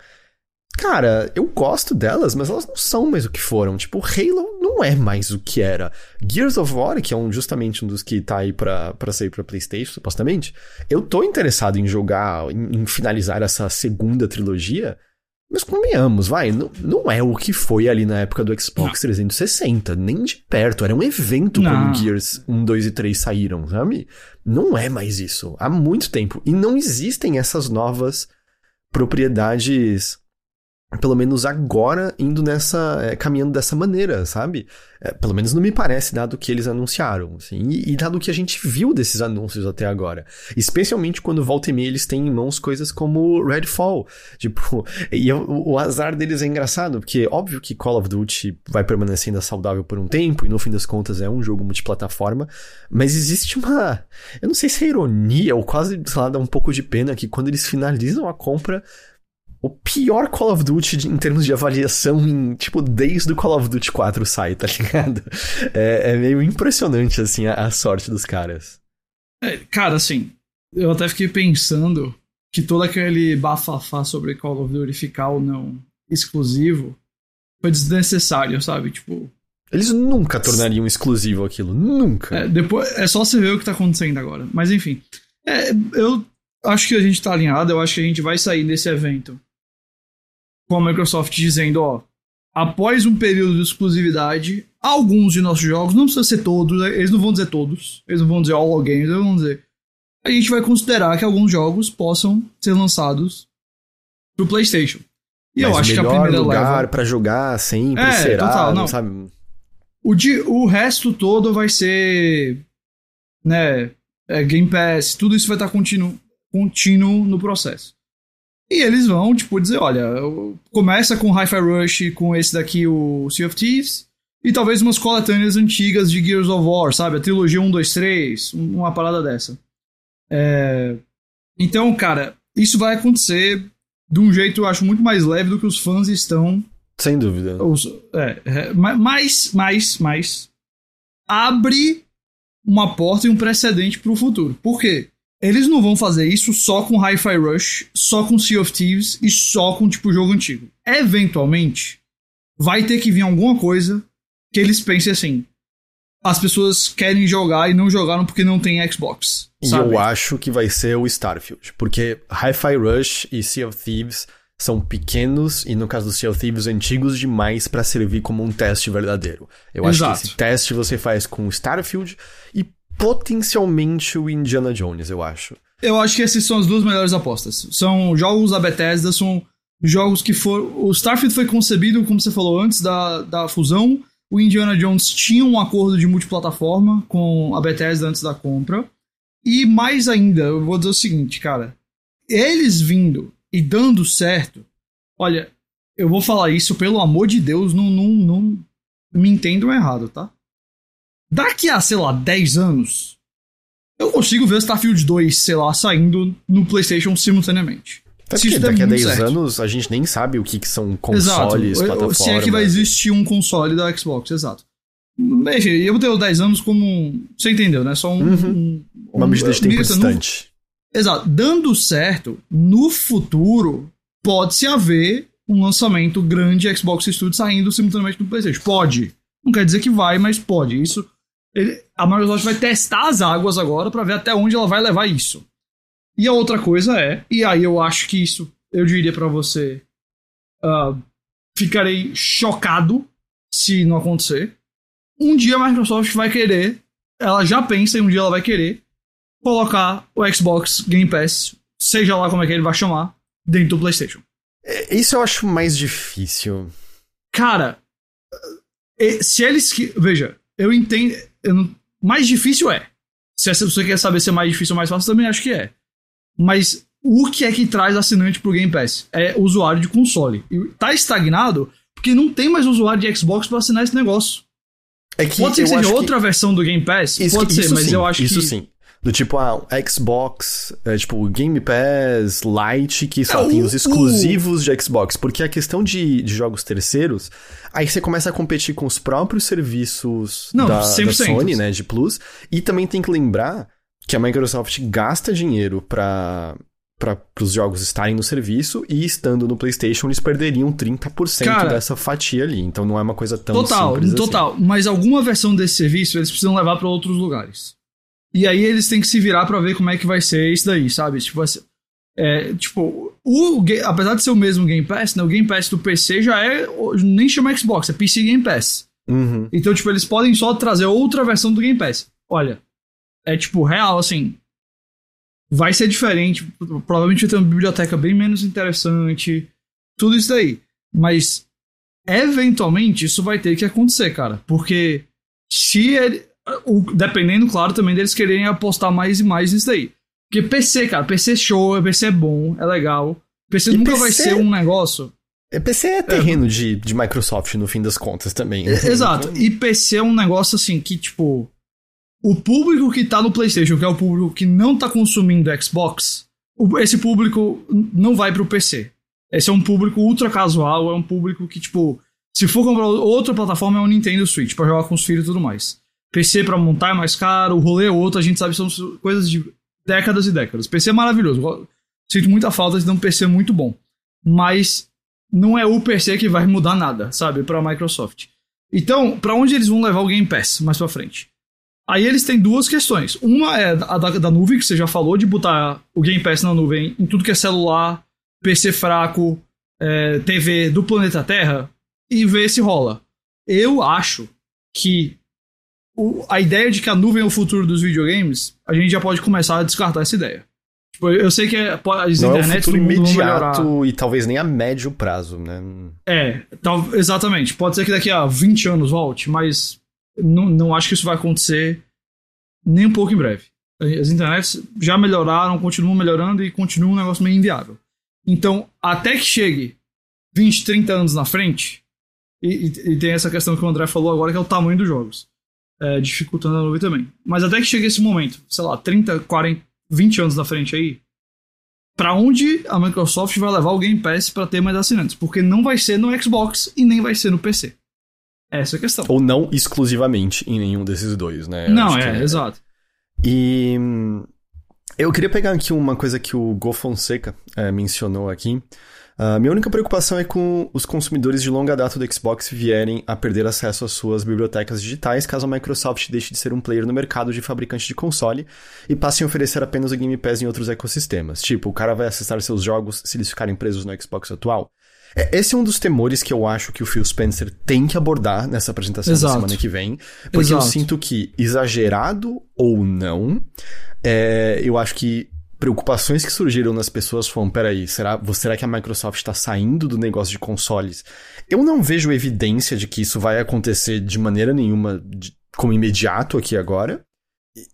Cara, eu gosto delas, mas elas não são mais o que foram. Tipo, Halo não é mais o que era. Gears of War, que é um, justamente um dos que tá aí pra, pra sair pra PlayStation, supostamente, eu tô interessado em jogar, em, em finalizar essa segunda trilogia, mas convenhamos, vai, não, não é o que foi ali na época do Xbox não. 360, nem de perto. Era um evento não. quando Gears 1, 2 e 3 saíram, sabe? Não é mais isso. Há muito tempo. E não existem essas novas propriedades pelo menos agora indo nessa é, caminhando dessa maneira, sabe? É, pelo menos não me parece dado que eles anunciaram, assim, e, e, dado que a gente viu desses anúncios até agora, especialmente quando volta e meia eles têm em mãos coisas como Redfall, tipo, e o, o, azar deles é engraçado, porque óbvio que Call of Duty vai permanecendo saudável por um tempo e no fim das contas é um jogo multiplataforma, mas existe uma, eu não sei se é ironia ou quase, sei lá, dá um pouco de pena que quando eles finalizam a compra o pior Call of Duty em termos de avaliação em, tipo, desde o Call of Duty 4 sai, tá ligado? É, é meio impressionante, assim, a, a sorte dos caras. É, cara, assim, eu até fiquei pensando que todo aquele bafafá sobre Call of Duty ficar ou não exclusivo foi desnecessário, sabe? Tipo. Eles nunca tornariam exclusivo aquilo, nunca. É, depois, é só você ver o que tá acontecendo agora. Mas enfim. É, eu acho que a gente tá alinhado, eu acho que a gente vai sair desse evento com a Microsoft dizendo, ó, após um período de exclusividade, alguns de nossos jogos, não precisa ser todos, né, eles não vão dizer todos, eles não vão dizer all games, eles vão dizer. A gente vai considerar que alguns jogos possam ser lançados pro PlayStation. E Mas eu acho que a primeira lugar leva para jogar sempre é, será, total, não. sabe? O, de, o resto todo vai ser né, é, Game Pass, tudo isso vai estar contínuo, contínuo no processo. E eles vão, tipo, dizer, olha, começa com Hi-Fi Rush, com esse daqui, o Sea of Thieves, e talvez umas coletâneas antigas de Gears of War, sabe? A trilogia 1, 2, 3, uma parada dessa. É... Então, cara, isso vai acontecer de um jeito, eu acho, muito mais leve do que os fãs estão. Sem dúvida. Os, é, é, mas, mas, mas. Abre uma porta e um precedente pro futuro. Por quê? Eles não vão fazer isso só com Hi-Fi Rush, só com Sea of Thieves e só com tipo jogo antigo. Eventualmente, vai ter que vir alguma coisa que eles pensem assim. As pessoas querem jogar e não jogaram porque não tem Xbox. E sabe? eu acho que vai ser o Starfield, porque Hi-Fi Rush e Sea of Thieves são pequenos e no caso do Sea of Thieves antigos demais para servir como um teste verdadeiro. Eu Exato. acho que esse teste você faz com Starfield e potencialmente o Indiana Jones, eu acho. Eu acho que essas são as duas melhores apostas. São jogos da Bethesda, são jogos que foram. O Starfield foi concebido, como você falou antes, da, da fusão. O Indiana Jones tinha um acordo de multiplataforma com a Bethesda antes da compra. E mais ainda, eu vou dizer o seguinte, cara. Eles vindo e dando certo. Olha, eu vou falar isso, pelo amor de Deus, não, não, não me entendam errado, tá? Daqui a, sei lá, 10 anos, eu consigo ver Starfield 2, sei lá, saindo no PlayStation simultaneamente. Até porque daqui a 10 certo. anos a gente nem sabe o que, que são consoles, exato. plataformas. Se é que vai existir um console da Xbox, exato. Enfim, eu vou ter os 10 anos como. Você entendeu, né? Só um. Uhum. um Uma medida de tempo distante. No... Exato. Dando certo, no futuro, pode-se haver um lançamento grande Xbox Studio saindo simultaneamente no PlayStation. Pode. Não quer dizer que vai, mas pode. Isso ele, a Microsoft vai testar as águas agora para ver até onde ela vai levar isso. E a outra coisa é, e aí eu acho que isso, eu diria para você, uh, ficarei chocado se não acontecer. Um dia a Microsoft vai querer, ela já pensa em um dia ela vai querer colocar o Xbox Game Pass, seja lá como é que ele vai chamar, dentro do PlayStation. É, isso eu acho mais difícil. Cara, se eles. Veja, eu entendo. Eu mais difícil é. Se você quer saber se é mais difícil ou mais fácil, também acho que é. Mas o que é que traz assinante pro Game Pass? É usuário de console. E tá estagnado porque não tem mais usuário de Xbox para assinar esse negócio. É que Pode ser que seja outra versão do Game Pass, Isso, pode ser, isso mas sim, eu acho isso que sim. Do tipo, ah, Xbox, é, tipo, Game Pass, Lite, que só É, tem o- os exclusivos de Xbox. Porque a questão de, de jogos terceiros, aí você começa a competir com os próprios serviços Não, da, da 100%. Sony, né, de Plus. E também tem que lembrar que a Microsoft gasta dinheiro pra para os jogos estarem no serviço e estando no PlayStation eles perderiam 30% Cara, dessa fatia ali. Então não é uma coisa tão Total, simples assim. total. Mas alguma versão desse serviço eles precisam levar pra outros lugares. E aí eles têm que se virar pra ver como é que vai ser isso daí, sabe? Tipo, assim, é, tipo o, apesar de ser o mesmo Game Pass, né, o Game Pass do PC já é. Nem chama Xbox, é PC Game Pass. Uhum. Então, tipo, eles podem só trazer outra versão do Game Pass. Olha, é tipo, real, assim. Vai ser diferente. Provavelmente vai ter uma biblioteca bem menos interessante. Tudo isso daí. Mas, eventualmente, isso vai ter que acontecer, cara. Porque, se ele. O- dependendo, claro, também deles quererem apostar mais e mais nisso daí. Porque PC, cara, PC show, PC é bom, é legal. PC E nunca vai PC ser um negócio. É, PC é terreno de, de Microsoft, no fim das contas, também. né? É, Exato. E PC é um negócio assim que, tipo. O público que tá no PlayStation, que é o público que não tá consumindo Xbox, esse público não vai pro PC. Esse é um público ultra casual, é um público que, tipo, se for comprar outra plataforma, é um Nintendo Switch, pra jogar com os filhos e tudo mais. PC pra montar é mais caro, o rolê é outro, a gente sabe que são coisas de décadas e décadas. PC é maravilhoso. Sinto muita falta de um PC muito bom. Mas não é o PC que vai mudar nada, sabe, pra Microsoft. Então, pra onde eles vão levar o Game Pass mais pra frente? Aí eles têm duas questões. Uma é a da, da nuvem, que você já falou, de botar o Game Pass na nuvem em tudo que é celular, PC fraco, é, TV do planeta Terra, e ver se rola. Eu acho que o- a ideia de que a nuvem é o futuro dos videogames, a gente já pode começar a descartar essa ideia. Tipo, eu sei que é, as Não é o internets futuro imediato e talvez nem a médio prazo, né? É, tal, exatamente. Pode ser que daqui a 20 anos volte, mas não, não acho que isso vai acontecer nem um pouco em breve. As internets já melhoraram, continuam melhorando e continua um negócio meio inviável. Então, até que chegue 20, 30 anos na frente, e, e- e tem essa questão que o André falou agora, que é o tamanho dos jogos, é, dificultando a nuvem também. Mas até que chegue esse momento, sei lá, 30, 40, 20 anos na frente aí, Pra onde a Microsoft vai levar o Game Pass pra ter mais assinantes? Porque não vai ser no Xbox e nem vai ser no PC. Essa é a questão. Ou não exclusivamente em nenhum desses dois, né? Eu não, é, que exato. E hum, eu queria pegar aqui uma coisa que o Go Fonseca eh, mencionou aqui. A minha única preocupação é com os consumidores de longa data do Xbox vierem a perder acesso às suas bibliotecas digitais caso a Microsoft deixe de ser um player no mercado de fabricante de console e passe a oferecer apenas o Game Pass em outros ecossistemas. Tipo, o cara vai acessar seus jogos se eles ficarem presos no Xbox atual. É, Esse é um dos temores que eu acho que o Phil Spencer tem que abordar nessa apresentação Exato. da semana que vem. Porque eu Exato. sinto que, exagerado ou não, é, eu acho que preocupações que surgiram nas pessoas foram, peraí, será, será que a Microsoft está saindo do negócio de consoles? Eu não vejo evidência de que isso vai acontecer de maneira nenhuma de- como imediato aqui agora.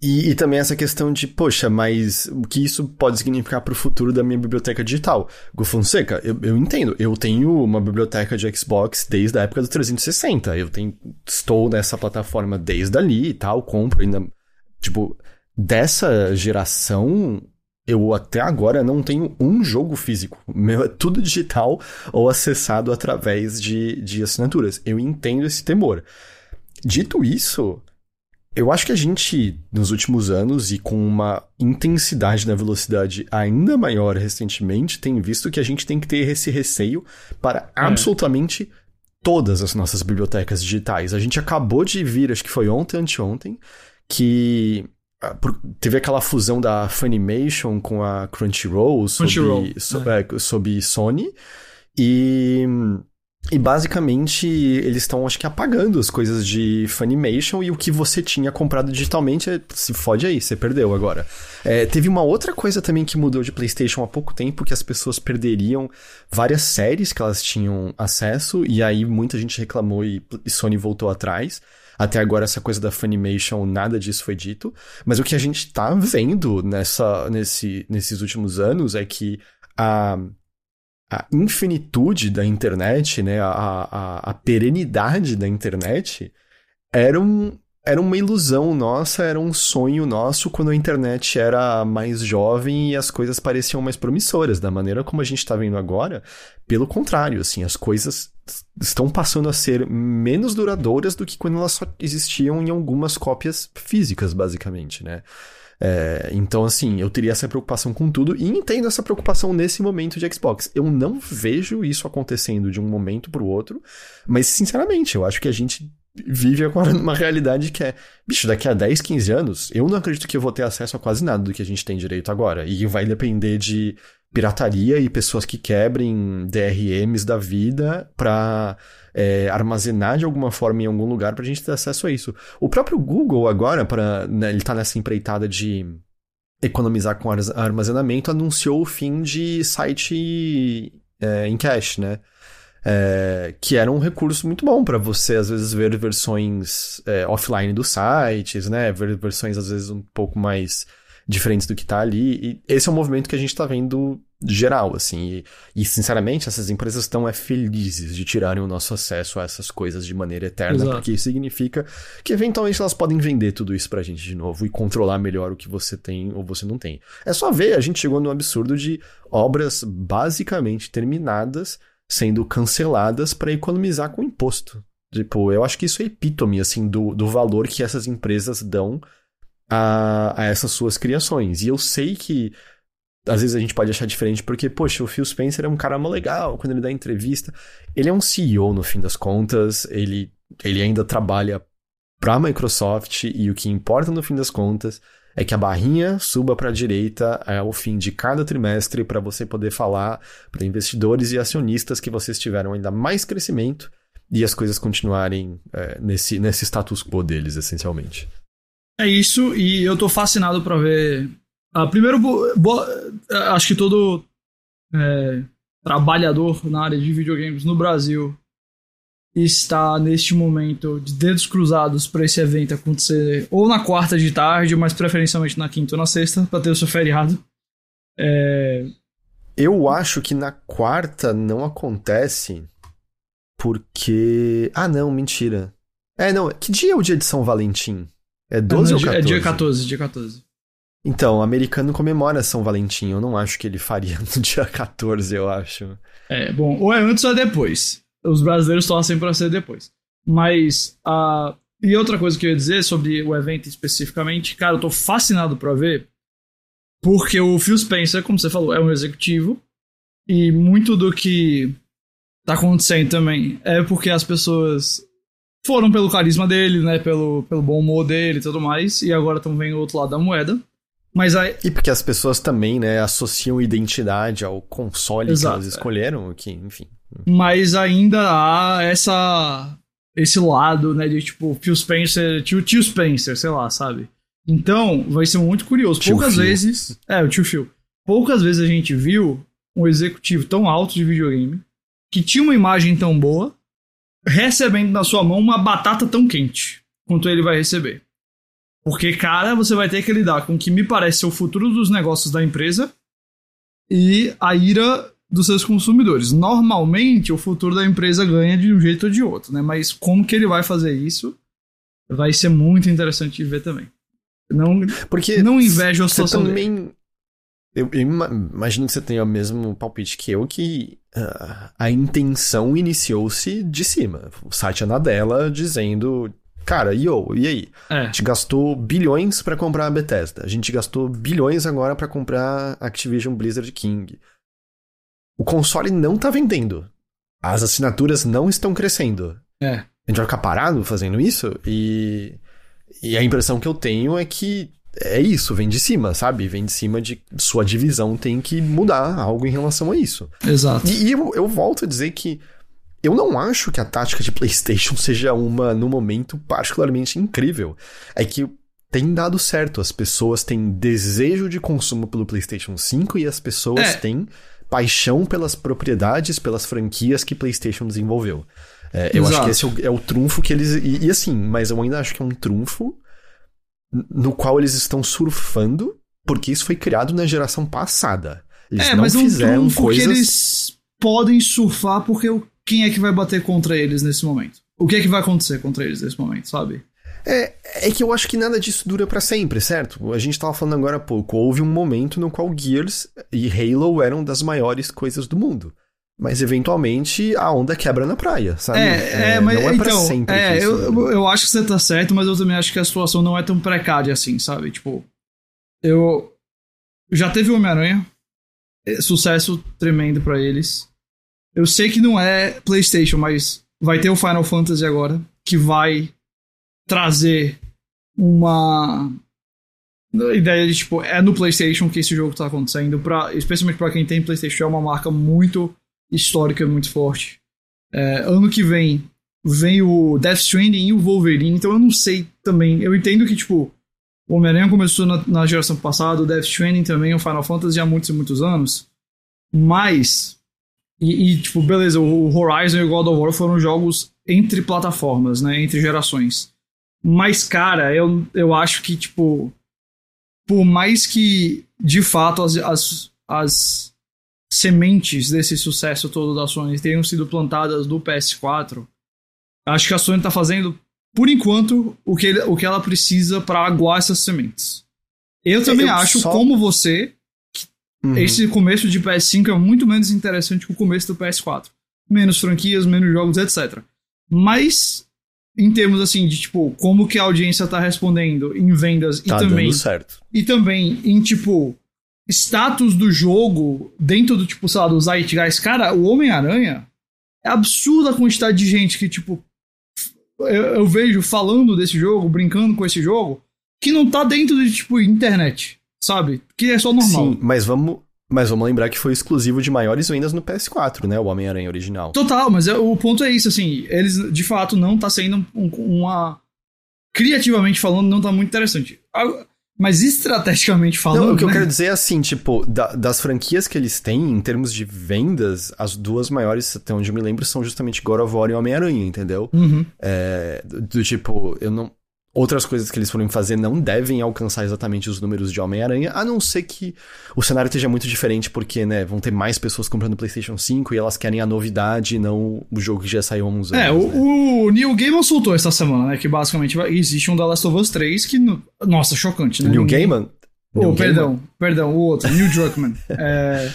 E, e também essa questão de, poxa, mas o que isso pode significar para o futuro da minha biblioteca digital? Go Fonseca, eu, eu entendo. Eu tenho uma biblioteca de Xbox desde a época do 360. Eu tenho, estou nessa plataforma desde ali e tal, compro ainda. Tipo, dessa geração, eu até agora não tenho um jogo físico. Meu é tudo digital ou acessado através de, de assinaturas. Eu entendo esse temor. Dito isso, eu acho que a gente, nos últimos anos, e com uma intensidade na velocidade ainda maior recentemente, tem visto que a gente tem que ter esse receio para absolutamente todas as nossas bibliotecas digitais. A gente acabou de vir, acho que foi ontem, anteontem, que teve aquela fusão da Funimation com a Crunchyroll Crunchyroll, so- é, sobre Sony. E E basicamente eles estão, acho que, apagando as coisas de Funimation e o que você tinha comprado digitalmente é, se fode aí, você perdeu agora. É, teve uma outra coisa também que mudou de PlayStation há pouco tempo, que as pessoas perderiam várias séries que elas tinham acesso, e aí muita gente reclamou e, e Sony voltou atrás. Até agora, essa coisa da Funimation, nada disso foi dito. Mas o que a gente tá vendo nessa, nesse, nesses últimos anos é que a a infinitude da internet, né, a, a, a perenidade da internet, era, um, era uma ilusão nossa, era um sonho nosso quando a internet era mais jovem e as coisas pareciam mais promissoras. Da maneira como a gente está vendo agora, pelo contrário, assim, as coisas estão passando a ser menos duradouras do que quando elas só existiam em algumas cópias físicas, basicamente, né? É, então, assim, eu teria essa preocupação com tudo e entendo essa preocupação nesse momento de Xbox. Eu não vejo isso acontecendo de um momento para o outro, mas, sinceramente, eu acho que a gente vive agora numa realidade que é, bicho, daqui a 10, 15 anos, eu não acredito que eu vou ter acesso a quase nada do que a gente tem direito agora. E vai depender de pirataria e pessoas que quebrem DRMs da vida pra é, armazenar de alguma forma em algum lugar pra gente ter acesso a isso. O próprio Google agora, para né, ele tá nessa empreitada de economizar com armazenamento, anunciou o fim de site é, em cache, né? É, que era um recurso muito bom para você, às vezes, ver versões é, offline dos sites, né? Ver versões, às vezes, um pouco mais diferentes do que tá ali. E esse é um movimento que a gente tá vendo geral, assim. E, e sinceramente, essas empresas estão é, felizes de tirarem o nosso acesso a essas coisas de maneira eterna, Exato. porque isso significa que eventualmente elas podem vender tudo isso pra gente de novo e controlar melhor o que você tem ou você não tem. É só ver, a gente chegou no absurdo de obras basicamente terminadas sendo canceladas para economizar com imposto. Tipo, eu acho que isso é epítome, assim, do, do valor que essas empresas dão a, a essas suas criações. E eu sei que às vezes a gente pode achar diferente porque, poxa, o Phil Spencer é um cara legal quando ele dá entrevista. Ele é um CEO no fim das contas, ele, ele ainda trabalha para a Microsoft e o que importa no fim das contas é que a barrinha suba para a direita ao fim de cada trimestre para você poder falar para investidores e acionistas que vocês tiveram ainda mais crescimento e as coisas continuarem é, nesse, nesse status quo deles, essencialmente. É isso, e eu tô fascinado para ver. Ah, primeiro, acho que todo é, trabalhador na área de videogames no Brasil está neste momento de dedos cruzados para esse evento acontecer ou na quarta de tarde, mas preferencialmente na quinta ou na sexta, para ter o seu feriado. É... Eu acho que na quarta não acontece porque. Ah, não, mentira. É, não. Que dia é o dia de São Valentim? É 12 é, ou 14? É dia 14, dia 14. Então, o americano comemora São Valentim. Eu não acho que ele faria no dia 14, eu acho. É, bom, ou é antes ou é depois. Os brasileiros torcem para ser depois. Mas, uh, e outra coisa que eu ia dizer sobre o evento especificamente, cara, eu tô fascinado pra ver, porque o Phil Spencer, como você falou, é um executivo, e muito do que tá acontecendo também é porque as pessoas foram pelo carisma dele, né? Pelo, pelo bom humor dele e tudo mais. E agora estão vendo o outro lado da moeda. Mas aí... E porque as pessoas também, né, associam identidade ao console Exato, que elas escolheram, que, enfim. Mas ainda há essa esse lado, né, de tipo, Phil Spencer, tio, tio Spencer, sei lá, sabe? Então, vai ser muito curioso. Tio Poucas Phil. vezes. É, o tio Phil. Poucas vezes a gente viu um executivo tão alto de videogame que tinha uma imagem tão boa recebendo na sua mão uma batata tão quente quanto ele vai receber. Porque, cara, você vai ter que lidar com o que me parece ser o futuro dos negócios da empresa e a ira dos seus consumidores. Normalmente, o futuro da empresa ganha de um jeito ou de outro, né? Mas como que ele vai fazer isso vai ser muito interessante de ver também. Não, Porque não inveja a situação também... Dele. Eu, eu, imagino que você tenha o mesmo palpite que eu, que uh, a intenção iniciou-se de cima. O site é na dela dizendo, cara, yo, e aí? É. A gente gastou bilhões para comprar a Bethesda. A gente gastou bilhões agora para comprar Activision Blizzard King. O console não tá vendendo. As assinaturas não estão crescendo. É. A gente vai ficar parado fazendo isso? E, e a impressão que eu tenho é que é isso, vem de cima, sabe? Vem de cima de sua divisão tem que mudar algo em relação a isso. Exato. E, e eu, eu volto a dizer que eu não acho que a tática de PlayStation seja uma, no momento, particularmente incrível. É que tem dado certo. As pessoas têm desejo de consumo pelo PlayStation 5 e as pessoas É. têm paixão pelas propriedades, pelas franquias que PlayStation desenvolveu. É, eu Exato. acho que esse é o, é o trunfo que eles. E, e assim, mas eu ainda acho que é um trunfo no qual eles estão surfando, porque isso foi criado na geração passada. Eles é, não mas é um fizeram trunfo coisas. que eles podem surfar porque o- quem é que vai bater contra eles nesse momento? O que é que vai acontecer contra eles nesse momento, sabe? É, é que eu acho que nada disso dura pra sempre, certo? A gente tava falando agora há pouco. Houve um momento no qual Gears e Halo eram das maiores coisas do mundo. Mas eventualmente a onda quebra na praia, sabe? É, é, mas não é pra então, sempre. é, isso eu, eu, acho que você tá certo, mas eu também acho que a situação não é tão precária assim, sabe? Tipo, eu já teve o Homem-Aranha, é, sucesso tremendo pra eles. Eu sei que não é PlayStation, mas vai ter o Final Fantasy agora, que vai trazer uma ideia de tipo, é no PlayStation que esse jogo tá acontecendo, pra, especialmente pra quem tem PlayStation, é uma marca muito histórica, muito forte. É, ano que vem vem o Death Stranding e o Wolverine, então eu não sei também. Eu entendo que, tipo, o Homem-Aranha começou na, na geração passada, o Death Stranding também, o Final Fantasy há muitos e muitos anos, mas. E, e, tipo, beleza, o Horizon e o God of War foram jogos entre plataformas, né? Entre gerações. Mas, cara, eu, eu acho que, tipo. Por mais que, de fato, as, as, as sementes desse sucesso todo da Sony tenham sido plantadas no PS4, acho que a Sony tá fazendo, por enquanto, o que, ele- o que ela precisa para aguar essas sementes. Eu também eu acho, só- como você, Uhum. esse começo de PS5 é muito menos interessante que o começo do PS4. Menos franquias, menos jogos, etc. Mas, em termos assim, de tipo, como que a audiência tá respondendo em vendas Tá e também dando certo. e também em, tipo, status do jogo dentro do, tipo, sei lá, do Zeitgeist. Cara, o Homem-Aranha é absurda a quantidade de gente que, tipo, eu, eu vejo falando desse jogo, brincando com esse jogo, que não tá dentro de, tipo, internet, sabe? Que é só normal. Sim, mas vamos, mas vamos lembrar que foi exclusivo de maiores vendas no PS4, né? O Homem-Aranha original. Total, mas é- o ponto é isso, assim, eles de fato não tá sendo um- uma. Criativamente falando, não tá muito interessante. Mas estrategicamente falando. Não, o que eu né? quero dizer é assim, tipo, da- das franquias que eles têm, em termos de vendas, as duas maiores, até onde eu me lembro, são justamente God of War e Homem-Aranha, entendeu? Uhum. É, do, do tipo, eu não. Outras coisas que eles forem fazer não devem alcançar exatamente os números de Homem-Aranha, a não ser que o cenário esteja muito diferente, porque, né, vão ter mais pessoas comprando PlayStation 5 e elas querem a novidade e não o jogo que já saiu há uns anos. É, né? o, o Neil Gaiman soltou essa semana, né? Que basicamente existe um The Last of Us 3 que. no- Nossa, chocante, né? Neil Ninguém- Gaiman? Oh, Neil perdão, perdão, o outro, Neil Druckmann. é,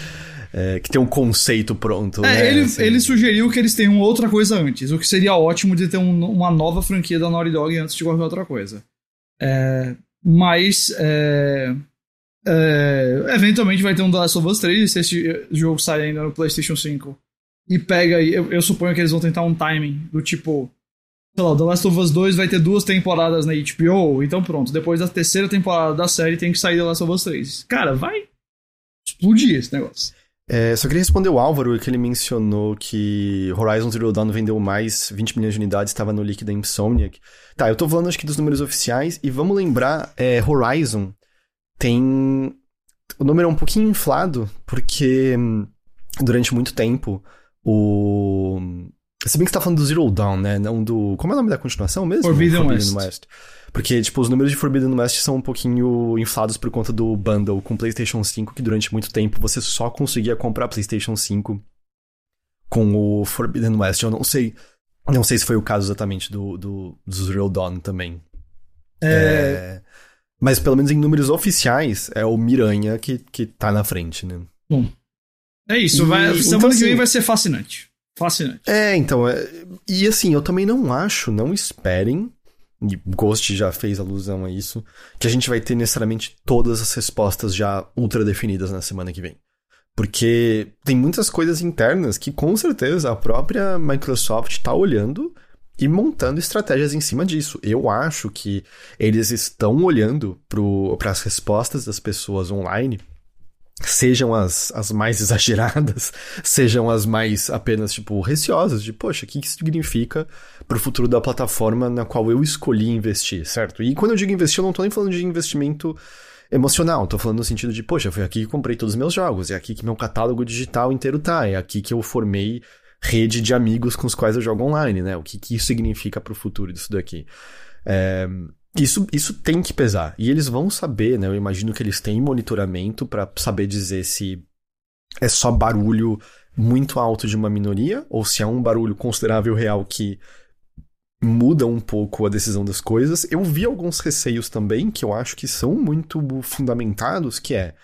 É, que tem um conceito pronto, é, né? ele, assim. ele sugeriu que eles tenham outra coisa antes, o que seria ótimo de ter um- uma nova franquia da Naughty Dog antes de qualquer outra coisa. É, mas. é, é, eventualmente vai ter um The Last of Us 3 se esse jogo sair ainda no PlayStation 5 e pega aí. Eu, eu suponho que eles vão tentar um timing do tipo. Sei lá, The Last of Us 2 vai ter duas temporadas na HBO, então pronto, depois da terceira temporada da série tem que sair The Last of Us 3. Cara, vai explodir esse negócio. É, só queria responder o Álvaro, que ele mencionou que Horizon Zero Dawn vendeu mais 20 milhões de unidades, estava no leak da Insomniac. Tá, eu tô falando acho que dos números oficiais, e vamos lembrar, é, Horizon tem... O número é um pouquinho inflado, porque hum, durante muito tempo o... Se bem que você tá falando do Zero Dawn, né? Não do... Como é o nome da continuação mesmo? Forbidden West. Porque, tipo, os números de Forbidden West são um pouquinho inflados por conta do bundle com PlayStation 5, que durante muito tempo você só conseguia comprar PlayStation 5 com o Forbidden West. Eu não sei. Não sei se foi o caso exatamente do, do, do Zero Dawn também. É, Mas pelo menos em números oficiais, é o Miranha que, que tá na frente, né? É isso, E- vai, então, semana que vem assim- vai ser fascinante. Fascinante. É, então. é- E assim, eu também não acho, não esperem. E Ghost já fez alusão a isso. Que a gente vai ter necessariamente todas as respostas já ultra definidas na semana que vem. Porque tem muitas coisas internas que com certeza a própria Microsoft tá olhando e montando estratégias em cima disso. Eu acho que eles estão olhando para as respostas das pessoas online sejam as, as mais exageradas, sejam as mais apenas, tipo, receosas, de, poxa, o que isso significa para o futuro da plataforma na qual eu escolhi investir, certo? E quando eu digo investir, eu não tô nem falando de investimento emocional, tô falando no sentido de, poxa, foi aqui que comprei todos os meus jogos, é aqui que meu catálogo digital inteiro tá, é aqui que eu formei rede de amigos com os quais eu jogo online, né? O que, que isso significa para o futuro disso daqui. É, isso, isso tem que pesar. E eles vão saber, né? Eu imagino que eles têm monitoramento para saber dizer se é só barulho muito alto de uma minoria ou se é um barulho considerável real que muda um pouco a decisão das coisas. Eu vi alguns receios também que eu acho que são muito fundamentados, que é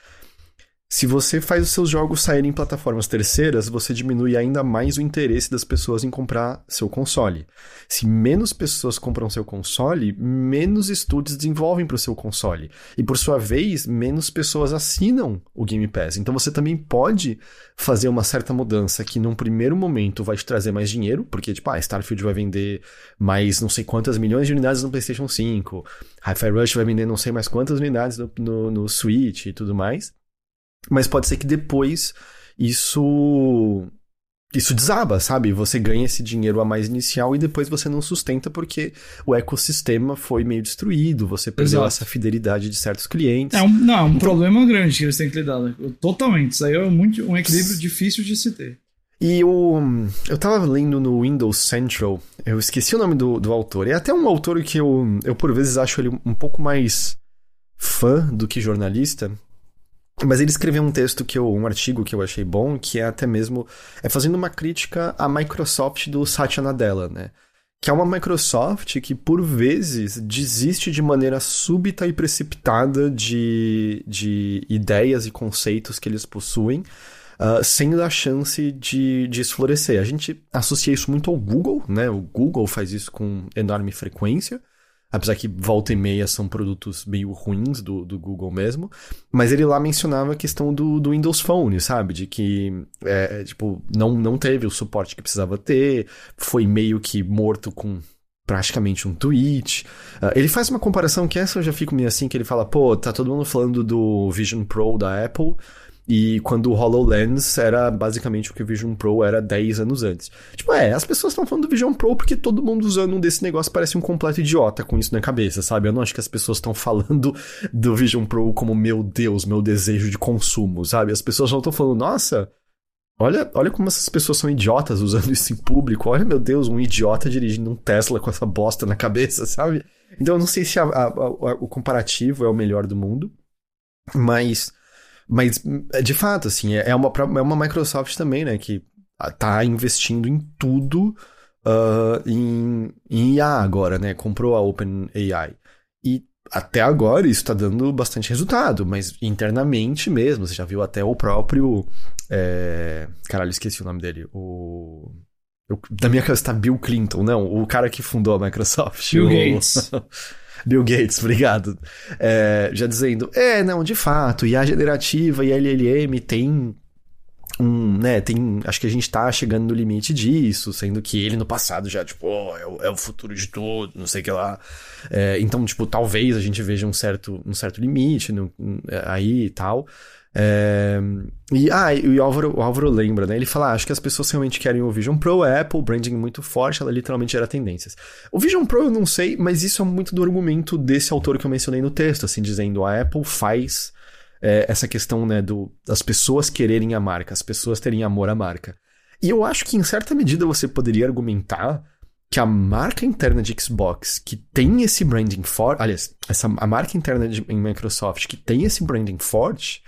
se você faz os seus jogos saírem em plataformas terceiras, você diminui ainda mais o interesse das pessoas em comprar seu console. Se menos pessoas compram seu console, menos estúdios desenvolvem para o seu console. E por sua vez, menos pessoas assinam o Game Pass. Então você também pode fazer uma certa mudança que num primeiro momento vai te trazer mais dinheiro, porque tipo, ah, Starfield vai vender mais não sei quantas milhões de unidades no PlayStation 5, Hi-Fi Rush vai vender não sei mais quantas unidades no, no, no Switch e tudo mais. Mas pode ser que depois isso isso desaba, sabe? Você ganha esse dinheiro a mais inicial e depois você não sustenta porque o ecossistema foi meio destruído, você perdeu Exato. essa fidelidade de certos clientes. É um, não, é um problema grande que eles têm que lidar. Né? Totalmente. Isso aí é muito, um equilíbrio difícil de se ter. E o, eu tava lendo no Windows Central, eu esqueci o nome do, do autor. É até um autor que eu, eu por vezes acho ele um pouco mais fã do que jornalista, mas ele escreveu um texto que eu, um artigo que eu achei bom, que é até mesmo é fazendo uma crítica à Microsoft do Satya Nadella, né? Que é uma Microsoft que por vezes desiste de maneira súbita e precipitada de, de ideias e conceitos que eles possuem, uh, sem dar chance de, de esflorescer. A gente associa isso muito ao Google, né? O Google faz isso com enorme frequência. Apesar que volta e meia são produtos meio ruins do, do Google mesmo. Mas ele lá mencionava a questão do, do Windows Phone, sabe? De que, é, tipo, não, não teve o suporte que precisava ter, foi meio que morto com praticamente um tweet. Uh, ele faz uma comparação que essa eu já fico meio assim, que ele fala, pô, tá todo mundo falando do Vision Pro da Apple, e quando o HoloLens era basicamente o que o Vision Pro era 10 anos antes. Tipo, é, as pessoas estão falando do Vision Pro porque todo mundo usando um desse negócio parece um completo idiota com isso na cabeça, sabe? Eu não acho que as pessoas estão falando do Vision Pro como meu Deus, meu desejo de consumo, sabe? As pessoas não estão falando, nossa, olha, olha como essas pessoas são idiotas usando isso em público. Olha, meu Deus, um idiota dirigindo um Tesla com essa bosta na cabeça, sabe? Então eu não sei se a, a, a, o comparativo é o melhor do mundo, mas mas, de fato, assim, é, é uma, é uma Microsoft também, né, que tá investindo em tudo uh, em, em IA agora, né? Comprou a OpenAI. E até agora isso está dando bastante resultado, mas internamente mesmo, você já viu até o próprio. É... Caralho, esqueci o nome dele. O. Eu, na minha cabeça tá Bill Clinton, não, o cara que fundou a Microsoft. Bill o... Gates. Bill Gates, obrigado. É, já dizendo, é, não, de fato, IA generativa e LLM tem um, né, tem, acho que a gente tá chegando no limite disso, sendo que ele no passado já, tipo, oh, é, o, é, o, futuro de tudo, não sei o que lá. É, então, tipo, talvez a gente veja um certo, um certo limite no, aí e tal. É... E, ah, e o Álvaro, o Álvaro lembra, né? Ele fala, ah, acho que as pessoas realmente querem o Vision Pro, a Apple, branding muito forte, ela literalmente era tendências. O Vision Pro eu não sei, mas isso é muito do argumento desse autor que eu mencionei no texto, assim, dizendo a Apple faz é, essa questão, né, do, das pessoas quererem a marca, as pessoas terem amor à marca. E eu acho que em certa medida você poderia argumentar que a marca interna de Xbox que tem esse branding forte, aliás, essa, a marca interna de, em Microsoft que tem esse branding forte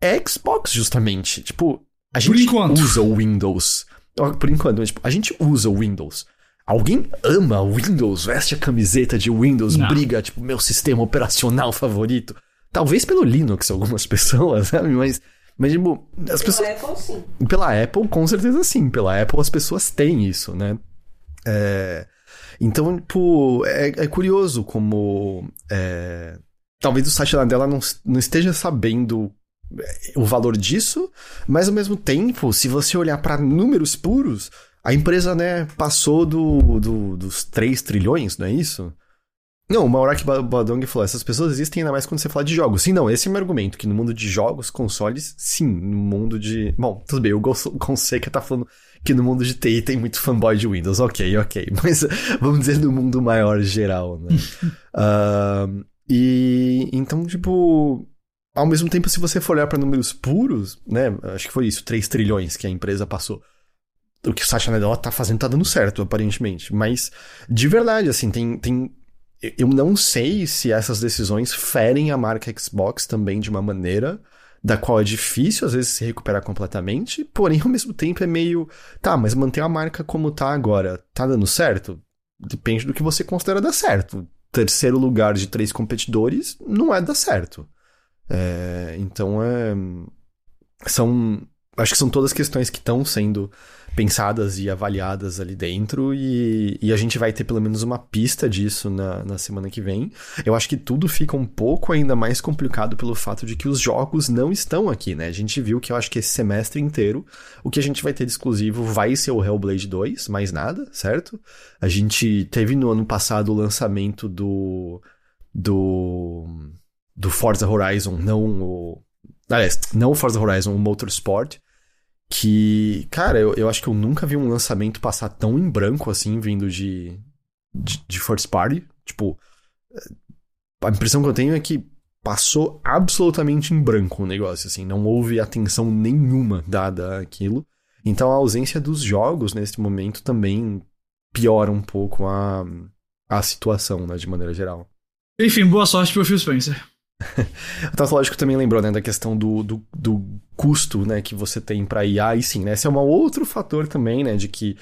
é Xbox, justamente. Tipo, a gente usa o Windows. Por enquanto, tipo, a gente usa o Windows. Alguém ama o Windows, veste a camiseta de Windows, Não. briga, tipo, meu sistema operacional favorito. Talvez pelo Linux, algumas pessoas, sabe? Mas, mas tipo, as pela pessoas. Pela Apple, sim. Pela Apple, com certeza sim. Pela Apple, as pessoas têm isso, né? É... Então, tipo, é, é curioso como. É... Talvez o site dela não, não esteja sabendo o valor disso, mas ao mesmo tempo, se você olhar para números puros, a empresa, né, passou do, do, dos 3 trilhões, não é isso? Não, o Mauraki Badong falou: essas pessoas existem ainda mais quando você fala de jogos. Sim, não, esse é o meu argumento, que no mundo de jogos, consoles, sim, no mundo de. Bom, tudo bem, o Gonseca tá falando que no mundo de TI tem muito fanboy de Windows. Ok, ok. Mas vamos dizer no mundo maior geral, né? uh, e então, tipo. Ao mesmo tempo, se você for olhar para números puros, né? Acho que foi isso, 3 trilhões que a empresa passou o que o Satya Nadella tá fazendo tá dando certo, aparentemente. Mas, de verdade, assim, tem, tem eu não sei se essas decisões ferem a marca Xbox também de uma maneira da qual é difícil às vezes se recuperar completamente, porém ao mesmo tempo é meio, tá, mas manter a marca como tá agora, tá dando certo? Depende do que você considera dar certo. Terceiro lugar de três competidores não é dar certo. É, então é. São. Acho que são todas questões que estão sendo pensadas e avaliadas ali dentro, e, e, a gente vai ter pelo menos uma pista disso na, na semana que vem. Eu acho que tudo fica um pouco ainda mais complicado pelo fato de que os jogos não estão aqui, né? A gente viu que eu acho que esse semestre inteiro o que a gente vai ter de exclusivo vai ser o Hellblade 2, mais nada, certo? A gente teve no ano passado o lançamento do. do. do Forza Horizon, não o. Aliás, não o Forza Horizon, o Motorsport que, cara, eu, eu acho que eu nunca vi um lançamento passar tão em branco assim, vindo de, de, de first party. Tipo, a impressão que eu tenho é que passou absolutamente em branco o negócio, assim, não houve atenção nenhuma dada àquilo. Então a ausência dos jogos nesse momento também piora um pouco a, a situação, né, de maneira geral. Enfim, boa sorte pro Phil Spencer. o Tautológico também lembrou, né, da questão do, do, do custo, né, que você tem para IA, e sim, né, esse é um outro fator também, né, de que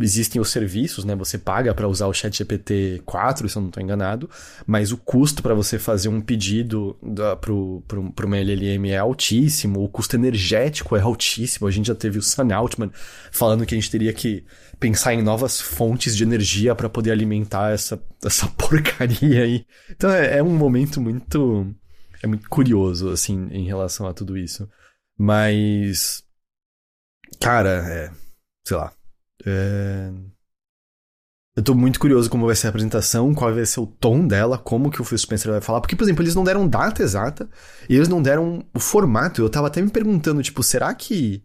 existem os serviços, né, você paga para usar o ChatGPT 4, se eu não estou enganado, mas o custo para você fazer um pedido pro uma LLM é altíssimo, o custo energético é altíssimo, a gente já teve o Sam Altman falando que a gente teria que pensar em novas fontes de energia para poder alimentar essa, essa porcaria aí. Então é, é, um momento muito. É muito curioso, assim, em relação a tudo isso. Mas. Cara, é. Sei lá. É... Eu tô muito curioso como vai ser a apresentação, qual vai ser o tom dela, como que o Phil Spencer vai falar. Porque, por exemplo, eles não deram data exata e eles não deram o formato. Eu tava até me perguntando, tipo, será que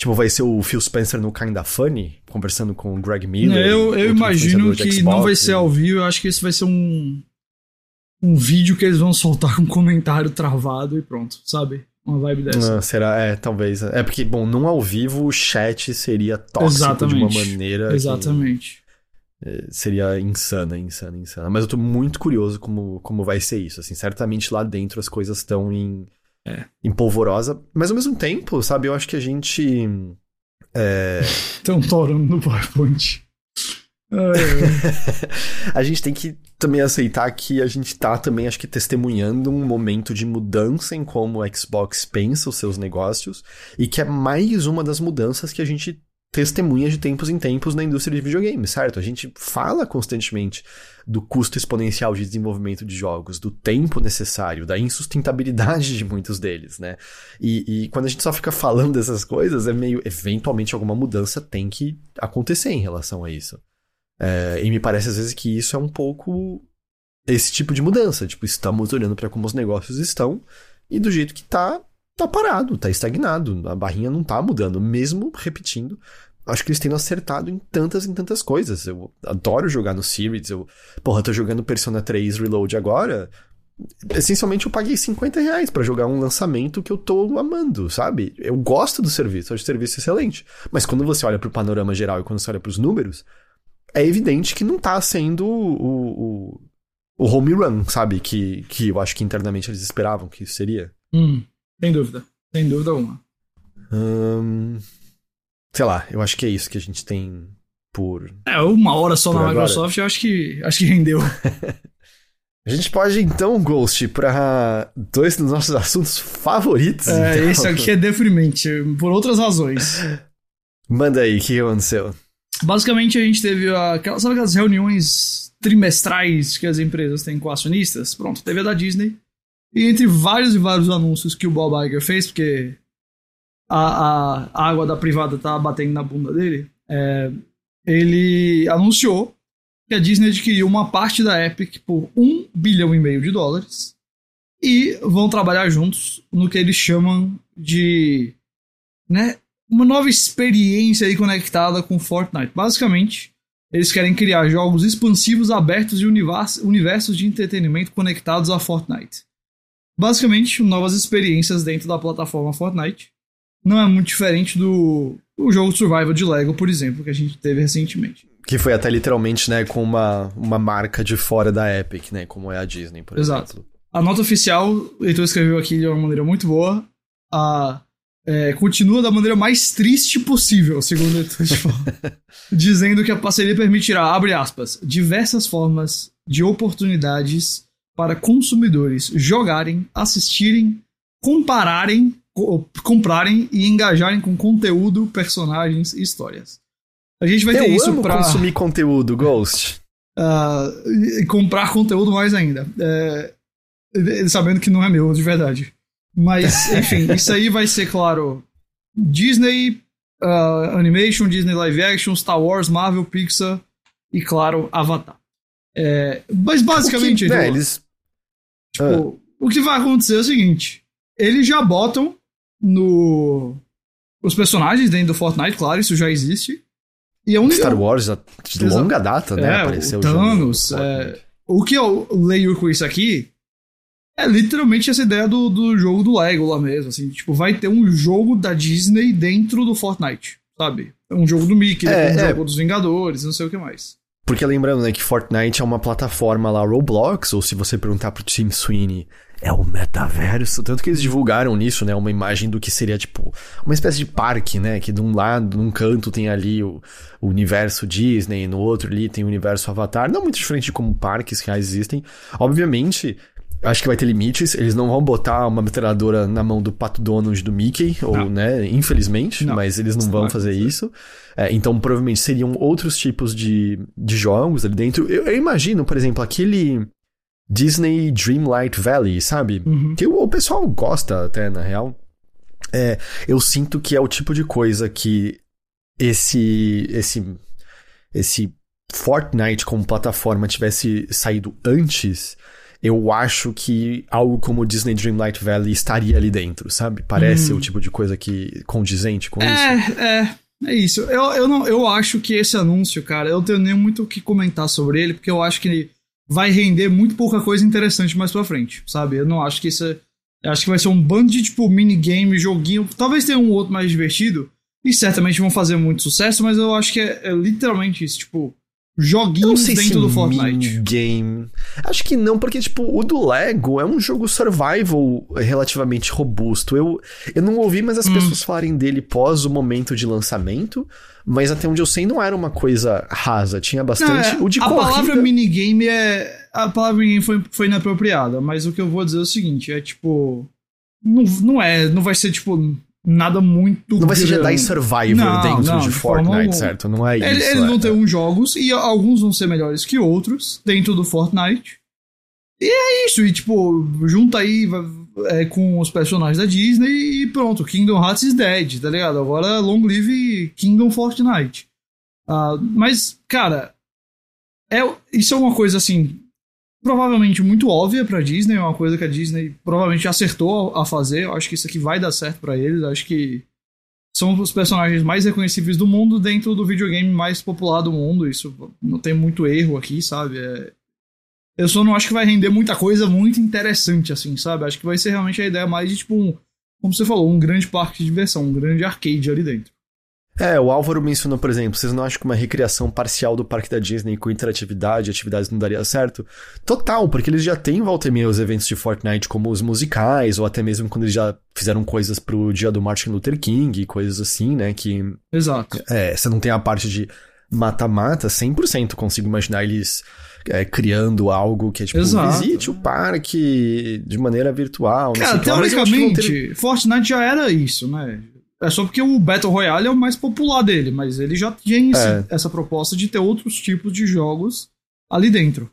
Tipo, vai ser o Phil Spencer no Kinda Funny, conversando com o Greg Miller. Eu, eu imagino que Xbox, não vai ser ao vivo, eu acho que esse vai ser um. Um vídeo que eles vão soltar com um comentário travado e pronto, sabe? Uma vibe dessa. Ah, será? É, talvez. É porque, bom, não ao vivo o chat seria tóxico Exatamente. de uma maneira. Exatamente. É, seria insana, insana, insana. Mas eu tô muito curioso como, como vai ser isso. Assim, certamente lá dentro as coisas estão em é. empolvorosa. Mas ao mesmo tempo, sabe, eu acho que a gente. É... Estão torando no PowerPoint. a gente tem que também aceitar que a gente tá também, acho que, testemunhando um momento de mudança em como o Xbox pensa os seus negócios e que é mais uma das mudanças que a gente testemunha de tempos em tempos na indústria de videogames, certo? A gente fala constantemente do custo exponencial de desenvolvimento de jogos, do tempo necessário, da insustentabilidade de muitos deles, né? E, e quando a gente só fica falando dessas coisas, é meio. Eventualmente alguma mudança tem que acontecer em relação a isso. É, e me parece às vezes que isso é um pouco esse tipo de mudança. Tipo, estamos olhando para como os negócios estão e do jeito que tá, tá parado, tá estagnado. A barrinha não tá mudando, mesmo repetindo. Acho que eles têm acertado em tantas e tantas coisas. Eu adoro jogar no Series. Eu, porra, tô jogando Persona 3 Reload agora. Essencialmente eu paguei 50 reais pra jogar um lançamento que eu tô amando, sabe? Eu gosto do serviço, acho o serviço excelente. Mas quando você olha pro panorama geral e quando você olha pros números, é evidente que não tá sendo o, o, o home run, sabe? Que, que eu acho que internamente eles esperavam que isso seria. Hum. Sem dúvida. Sem dúvida alguma. Hum, sei lá, eu acho que é isso que a gente tem por. É, uma hora só na agora. Microsoft, eu acho que, acho que rendeu. a gente pode então, Ghost, para dois dos nossos assuntos favoritos. É, então. esse aqui é deprimente, por outras razões. Manda aí, o que aconteceu? Basicamente, a gente teve aquelas, sabe aquelas reuniões trimestrais que as empresas têm com acionistas? Pronto, teve a da Disney. E entre vários e vários anúncios que o Bob Iger fez, porque a, a água da privada tá batendo na bunda dele, é, ele anunciou que a Disney adquiriu uma parte da Epic por um bilhão e meio de dólares e vão trabalhar juntos no que eles chamam de né, uma nova experiência aí conectada com Fortnite. Basicamente, eles querem criar jogos expansivos abertos e universos de entretenimento conectados a Fortnite. Basicamente, novas experiências dentro da plataforma Fortnite. Não é muito diferente do o jogo Survival de Lego, por exemplo, que a gente teve recentemente. Que foi até literalmente, né, com uma, uma marca de fora da Epic, né, como é a Disney, por Exato. exemplo. A nota oficial, o Heitor escreveu aqui de uma maneira muito boa. A é, continua da maneira mais triste possível, segundo o dizendo que a parceria permitirá, abre aspas, diversas formas de oportunidades para consumidores jogarem, assistirem, compararem, comprarem e engajarem com conteúdo, personagens e histórias. A gente vai Eu ter isso para consumir conteúdo, Ghost. Uh, e comprar conteúdo mais ainda. É, sabendo que não é meu, de verdade. Mas, enfim, isso aí vai ser, claro, Disney uh, Animation, Disney Live Action, Star Wars, Marvel, Pixar e, claro, Avatar. É, mas basicamente, o que, né, eles... tipo, ah. o que vai acontecer é o seguinte: eles já botam no os personagens dentro do Fortnite, claro, isso já existe. E é um Star Wars de longa data, né? É, apareceu o Thanos. É, o que eu leio com isso aqui é literalmente essa ideia do, do jogo do Lego lá mesmo, assim, tipo, vai ter um jogo da Disney dentro do Fortnite, sabe? É um jogo do Mickey, é, um é. jogo dos Vingadores, não sei o que mais. Porque lembrando, né, que Fortnite é uma plataforma lá, Roblox, ou se você perguntar pro Tim Sweeney, é o metaverso. Tanto que eles divulgaram nisso, né, uma imagem do que seria, tipo, uma espécie de parque, né, que de um lado, num canto tem ali o, o universo Disney, no outro ali tem o universo Avatar. Não muito diferente de como parques reais existem. Obviamente, Acho que vai ter limites. Eles não vão botar uma metralhadora na mão do Pato Donald do Mickey, ou, não. né, infelizmente, não. mas eles não vão fazer isso. É, então, provavelmente seriam outros tipos de, de jogos ali dentro. Eu, eu imagino, por exemplo, aquele Disney Dreamlight Valley, sabe? Uhum. Que o, o, pessoal gosta até, na real. É, eu sinto que é o tipo de coisa que esse, esse, esse Fortnite como plataforma tivesse saído antes eu acho que algo como Disney Dreamlight Valley estaria ali dentro, sabe? Parece hum. o tipo de coisa que condizente com é, isso. É, é. É isso. Eu, eu, não, eu acho que esse anúncio, cara, eu não tenho nem muito o que comentar sobre ele, porque eu acho que vai render muito pouca coisa interessante mais pra frente, sabe? Eu não acho que isso é. Eu acho que vai ser um bando de, tipo, minigame, joguinho. Talvez tenha um outro mais divertido. E certamente vão fazer muito sucesso, mas eu acho que é, é literalmente isso. Tipo, joguinhos dentro se do Fortnite. Game. Acho que não, porque, tipo, o do Lego é um jogo survival relativamente robusto. Eu, eu não ouvi mais as hum. pessoas falarem dele pós o momento de lançamento, mas até onde eu sei não era uma coisa rasa. Tinha bastante. Não, é, o de a corrida... palavra minigame é. A palavra minigame foi, foi inapropriada, mas o que eu vou dizer é o seguinte: é tipo. Não, não é. Não vai ser, tipo nada muito. Não vai ser Jedi Survivor não, dentro não, de, de Fortnite, certo? Não é isso. Eles, eles é. vão ter uns jogos e alguns vão ser melhores que outros dentro do Fortnite. E é isso, e tipo, junta aí é, com os personagens da Disney e pronto, Kingdom Hearts is dead, tá ligado? Agora long live Kingdom Fortnite. Uh, mas, cara, é, isso é uma coisa assim provavelmente muito óbvia para Disney, é uma coisa que a Disney provavelmente acertou a fazer. Eu acho que isso aqui vai dar certo para eles. Eu acho que são os personagens mais reconhecíveis do mundo dentro do videogame mais popular do mundo. Isso não tem muito erro aqui, sabe? É... Eu só não acho que vai render muita coisa muito interessante, assim, sabe? Acho que vai ser realmente a ideia mais de, tipo, um, como você falou, um grande parque de diversão, um grande arcade ali dentro. É, o Álvaro mencionou, por exemplo, vocês não acham que uma recriação parcial do parque da Disney com interatividade e atividades não daria certo? Total, porque eles já têm volta e meia os eventos de Fortnite como os musicais, ou até mesmo quando eles já fizeram coisas pro dia do Martin Luther King, coisas assim, né, que... Exato. É, você não tem a parte de mata-mata, 100% consigo imaginar eles é, criando algo que é tipo, Exato. visite o parque de maneira virtual. Cara, teoricamente, ter... Fortnite já era isso, né? É só porque o Battle Royale é o mais popular dele, mas ele já tem é. essa proposta de ter outros tipos de jogos ali dentro.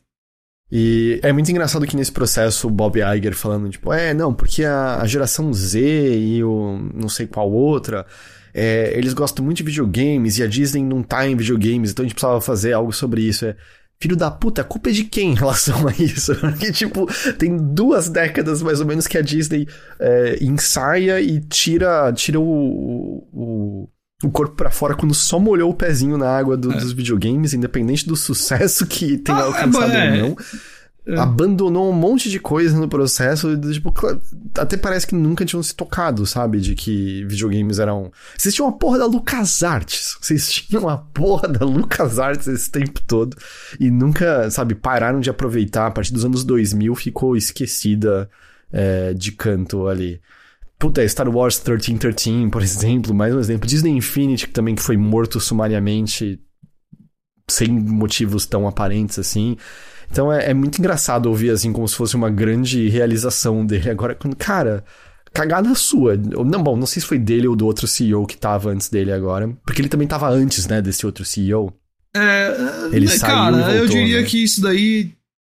E é muito engraçado que nesse processo o Bob Iger falando, tipo, é, não, porque a, a geração Z e o não sei qual outra, é, eles gostam muito de videogames e a Disney não tá em videogames, então a gente precisava fazer algo sobre isso. É, filho da puta, a culpa é de quem em relação a isso? Porque, tipo, tem duas décadas mais ou menos que a Disney é, ensaia e tira, tira o, o, o corpo para fora quando só molhou o pezinho na água do, é. dos videogames, independente do sucesso que tenha ah, alcançado é, ou não. É. Abandonou um monte de coisa no processo. Tipo, até parece que nunca tinham se tocado, sabe? De que videogames eram. Vocês tinham uma porra da LucasArts. Vocês tinham uma porra da LucasArts esse tempo todo. E nunca, sabe, pararam de aproveitar. A partir dos anos 2000 ficou esquecida é, de canto ali. Puta, Star Wars 1313, por exemplo, mais um exemplo. Disney Infinity, que também foi morto sumariamente, sem motivos tão aparentes assim. Então é, é, muito engraçado ouvir assim, como se fosse uma grande realização dele. Agora, quando, cara, cagada sua. Não, bom, não sei se foi dele ou do outro CEO que tava antes dele agora. Porque ele também tava antes, né, desse outro CEO. É, ele é, saiu cara, voltou, eu diria né? que isso daí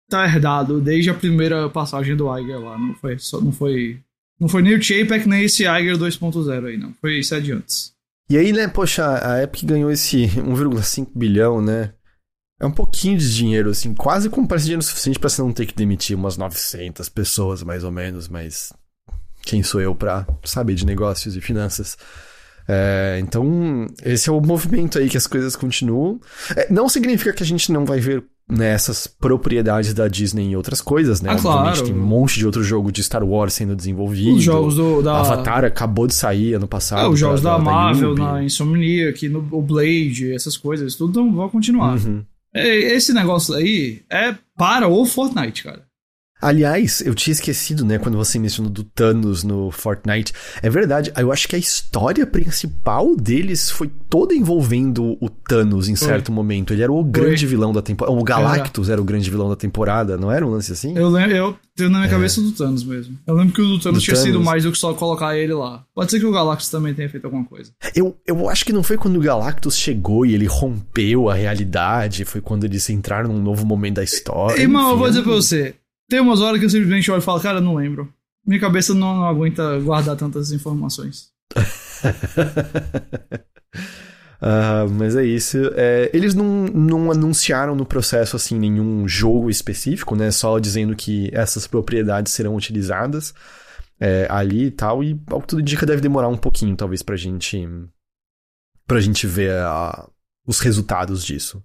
tá herdado desde a primeira passagem do Iger lá. Não foi, só, não foi, não foi nem o Chapek nem esse Iger 2.0 aí, não. Foi isso adiante. E aí, né, poxa, a Epic ganhou esse 1,5 bilhão, né? É um pouquinho de dinheiro, assim, quase como parece dinheiro suficiente para você não ter que demitir umas 900 pessoas, mais ou menos, mas quem sou eu para saber de negócios e finanças? É, então, esse é o movimento aí que as coisas continuam. É, não significa que a gente não vai ver nessas né, propriedades da Disney em outras coisas, né? Ah, Obviamente claro. tem um monte de outro jogo de Star Wars sendo desenvolvido. Os jogos do, da... Avatar acabou de sair ano passado. É, os jogos da, da Marvel, da na Insomniac, no o Blade, essas coisas, tudo vão continuar. Uhum. É, esse negócio aí é para o Fortnite, cara. Aliás, eu tinha esquecido, né, quando você mencionou do Thanos no Fortnite. É verdade, eu acho que a história principal deles foi toda envolvendo o Thanos em certo momento. Ele era o grande vilão da temporada. O Galactus era. era. o grande vilão da temporada, não era um lance assim? Eu lembro, eu tenho na minha é. cabeça do Thanos mesmo. Eu lembro que o do Thanos do tinha Thanos. sido mais do que só colocar ele lá. Pode ser que o Galactus também tenha feito alguma coisa. Eu, eu acho que não foi quando o Galactus chegou e ele rompeu a realidade, foi quando eles entraram num novo momento da história. Irmão, eu vou dizer pra você. Tem umas horas que eu simplesmente olho e falo, cara, não lembro. Minha cabeça não, não aguenta guardar tantas informações. uh, mas é isso. É, eles não, não anunciaram no processo assim nenhum jogo específico, né? Só dizendo que essas propriedades serão utilizadas é, ali e tal. E ao que tudo indica deve demorar um pouquinho, talvez, pra gente. pra gente ver a, os resultados disso.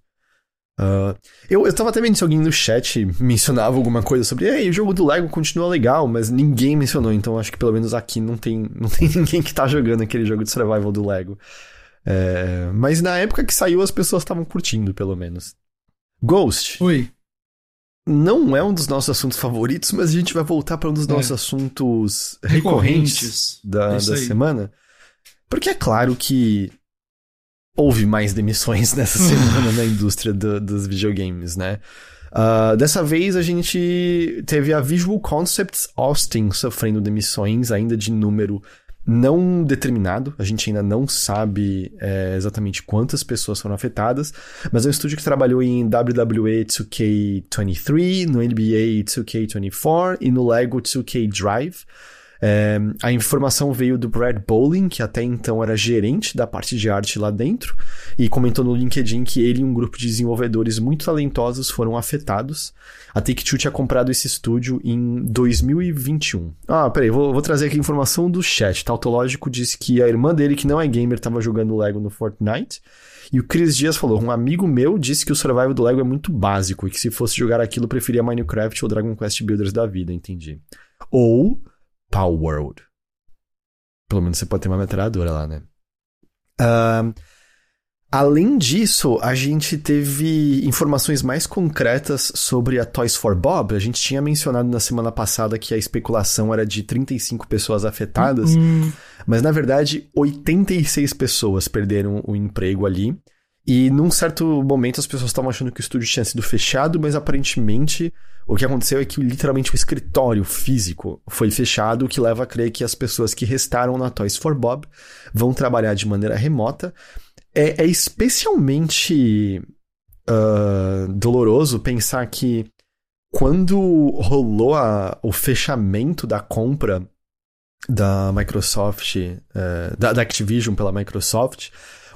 Uh, eu, eu tava até vendo se alguém no chat mencionava alguma coisa sobre Ei, o jogo do Lego continua legal, mas ninguém mencionou, então acho que pelo menos aqui não tem, não tem ninguém que tá jogando aquele jogo de survival do Lego. É, mas na época que saiu, as pessoas estavam curtindo, pelo menos. Ghost. Oi. Não é um dos nossos assuntos favoritos, mas a gente vai voltar para um dos é. nossos assuntos recorrentes, recorrentes da, da semana. Porque é claro que houve mais demissões nessa semana na indústria do, dos videogames, né? Uh, dessa vez a gente teve a Visual Concepts Austin sofrendo demissões, ainda de número não determinado. A gente ainda não sabe é, exatamente quantas pessoas foram afetadas, mas é um estúdio que trabalhou em WWE 2K23, no NBA 2K24 e no Lego 2K Drive. É, a informação veio do Brad Bowling, que até então era gerente da parte de arte lá dentro, e comentou no LinkedIn que ele e um grupo de desenvolvedores muito talentosos foram afetados. A Take-Two tinha comprado esse estúdio em 2021. Ah, peraí, vou, vou trazer aqui a informação do chat. Tautológico disse que a irmã dele, que não é gamer, estava jogando Lego no Fortnite. E o Chris Dias falou: um amigo meu disse que o survival do Lego é muito básico e que se fosse jogar aquilo preferia Minecraft ou Dragon Quest Builders da vida, entendi. Ou Power World. Pelo menos você pode ter uma metralhadora lá, né? Uh, além disso, a gente teve informações mais concretas sobre a Toys for Bob. A gente tinha mencionado na semana passada que a especulação era de 35 pessoas afetadas, uhum. mas na verdade 86 pessoas perderam o emprego ali. E num certo momento as pessoas estavam achando que o estúdio tinha sido fechado, mas aparentemente o que aconteceu é que literalmente o escritório físico foi fechado, o que leva a crer que as pessoas que restaram na Toys for Bob vão trabalhar de maneira remota. É, é especialmente uh, doloroso pensar que quando rolou a, o fechamento da compra da Microsoft, uh, da, da Activision pela Microsoft,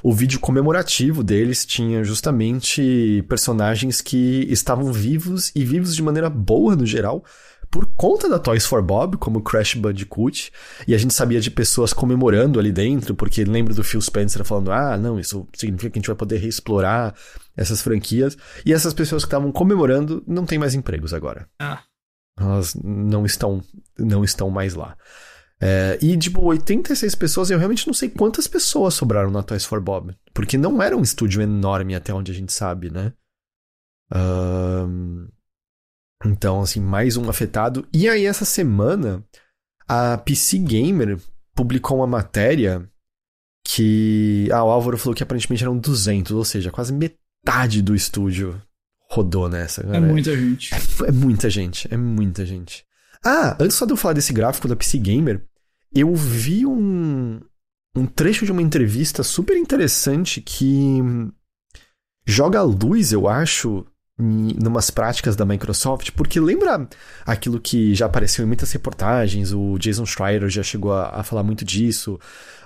o vídeo comemorativo deles tinha justamente personagens que estavam vivos e vivos de maneira boa no geral, por conta da Toys for Bob, como Crash Bandicoot, e a gente sabia de pessoas comemorando ali dentro, porque lembro do Phil Spencer falando: ah, não, isso significa que a gente vai poder reexplorar essas franquias. E essas pessoas que estavam comemorando não têm mais empregos agora. Ah. Elas não estão, não estão mais lá. É, e, tipo, 86 pessoas, eu realmente não sei quantas pessoas sobraram na Toys for Bob. Porque não era um estúdio enorme até onde a gente sabe, né? Um, então, assim, mais um afetado. E aí, essa semana, a PC Gamer publicou uma matéria que. Ah, o Álvaro falou que aparentemente eram 200, ou seja, quase metade do estúdio rodou nessa. É muita gente. É, é, muita gente, é muita gente. Ah, antes só de eu falar desse gráfico da PC Gamer, eu vi um, um trecho de uma entrevista super interessante que joga a luz, eu acho, em numas práticas da Microsoft, porque lembra aquilo que já apareceu em muitas reportagens, o Jason Schreier já chegou a, a falar muito disso,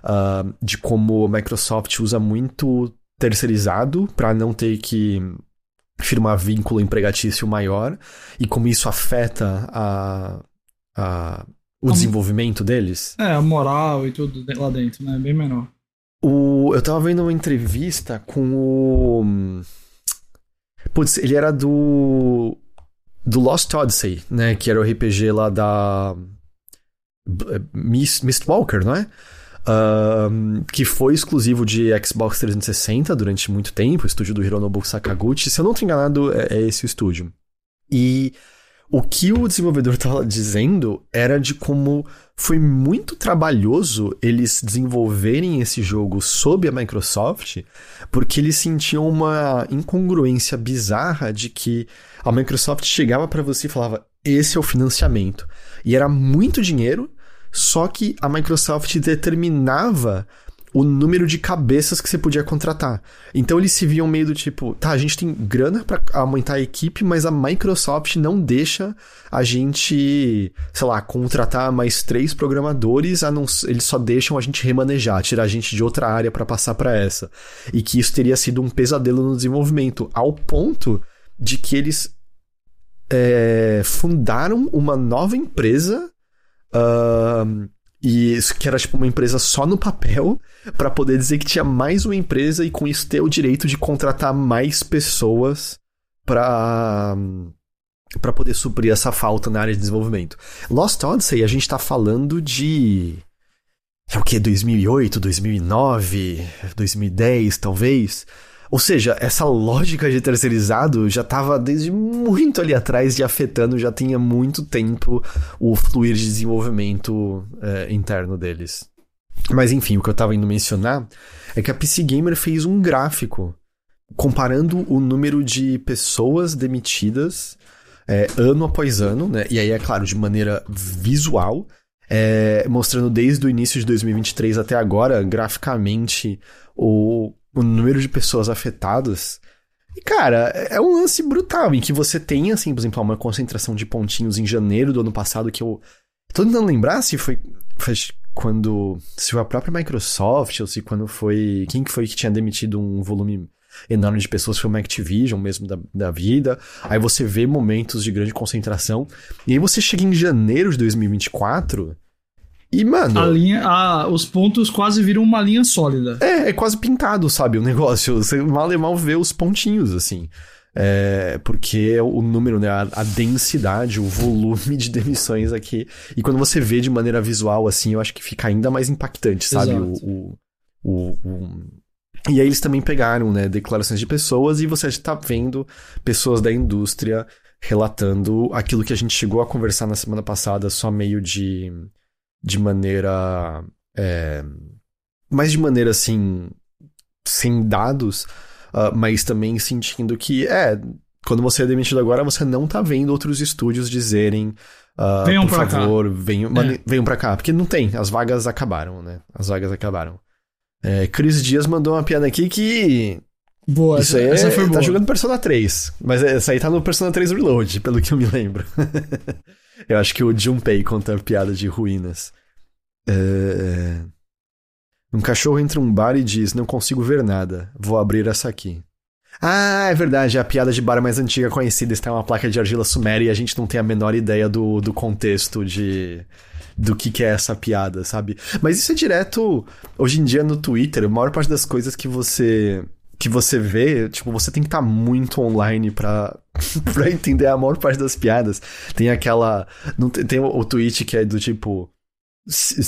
uh, de como a Microsoft usa muito terceirizado para não ter que firmar vínculo empregatício maior e como isso afeta a, a o a, desenvolvimento deles. É, a moral e tudo lá dentro, né? Bem menor. O, eu tava vendo uma entrevista com o Putz, ele era do. Do Lost Odyssey, né? Que era o RPG lá da. Mist, Mistwalker, não é? Uh, que foi exclusivo de Xbox 360 durante muito tempo, o estúdio do Hironobu Sakaguchi. Se eu não estou enganado, é, é esse o estúdio. E o que o desenvolvedor estava dizendo era de como foi muito trabalhoso eles desenvolverem esse jogo sob a Microsoft, porque eles sentiam uma incongruência bizarra de que a Microsoft chegava para você e falava: esse é o financiamento. E era muito dinheiro, só que a Microsoft determinava o número de cabeças que você podia contratar. Então eles se viam meio do tipo, tá, a gente tem grana para aumentar a equipe, mas a Microsoft não deixa a gente, sei lá, contratar mais três programadores, a não, eles só deixam a gente remanejar, tirar a gente de outra área para passar para essa. E que isso teria sido um pesadelo no desenvolvimento, ao ponto de que eles é, fundaram uma nova empresa uh, e isso que era tipo uma empresa só no papel, para poder dizer que tinha mais uma empresa e com isso ter o direito de contratar mais pessoas para para poder suprir essa falta na área de desenvolvimento. Lost Odyssey, a gente tá falando de é o que 2008, 2009, 2010, talvez. Ou seja, essa lógica de terceirizado já estava desde muito ali atrás e afetando já tinha muito tempo o fluir de desenvolvimento é, interno deles. Mas enfim, o que eu estava indo mencionar é que a PC Gamer fez um gráfico comparando o número de pessoas demitidas é, ano após ano, né? E aí, é claro, de maneira visual, é, mostrando desde o início de 2023 até agora, graficamente, o, o número de pessoas afetadas. E, cara, é, é um lance brutal, em que você tem, assim, por exemplo, uma concentração de pontinhos em janeiro do ano passado que eu. Tô tentando lembrar se foi, foi quando. Se foi a própria Microsoft, ou se quando foi. Quem que foi que tinha demitido um volume enorme de pessoas, foi uma Activision mesmo da, da vida. Aí você vê momentos de grande concentração. E aí você chega em janeiro de 2024 e, mano. A linha, a, os pontos quase viram uma linha sólida. É, é quase pintado, sabe? O negócio. Você mal e mal vê os pontinhos, assim. É, porque o número, né, a, a, densidade, o volume de demissões aqui. E quando você vê de maneira visual, assim, eu acho que fica ainda mais impactante, sabe? O, o, o, E aí eles também pegaram, né, declarações de pessoas e você está vendo pessoas da indústria relatando aquilo que a gente chegou a conversar na semana passada, só meio de de maneira. É, mais de maneira assim. sem dados, uh, mas também sentindo que, é, quando você é demitido agora, você não tá vendo outros estúdios dizerem. Uh, venham por pra favor, cá. venham, é. venham pra cá. Porque não tem, as vagas acabaram, né? As vagas acabaram. É, Cris Dias mandou uma piada aqui que. Boa, Isso aí essa é, foi tá boa. jogando Persona 3. Mas essa aí tá no Persona 3 Reload, pelo que eu me lembro. Eu acho que o Junpei conta a piada de ruínas. É... Um cachorro entra um bar e diz: Não consigo ver nada, vou abrir essa aqui. Ah, é verdade, é a piada de bar mais antiga conhecida está uma placa de argila suméria e a gente não tem a menor ideia do, do contexto de do que, que é essa piada, sabe? Mas isso é direto hoje em dia no Twitter, a maior parte das coisas que você que você vê, tipo, você tem que estar tá muito online pra, pra entender a maior parte das piadas. Tem aquela. Não tem, tem o, tweet que é do tipo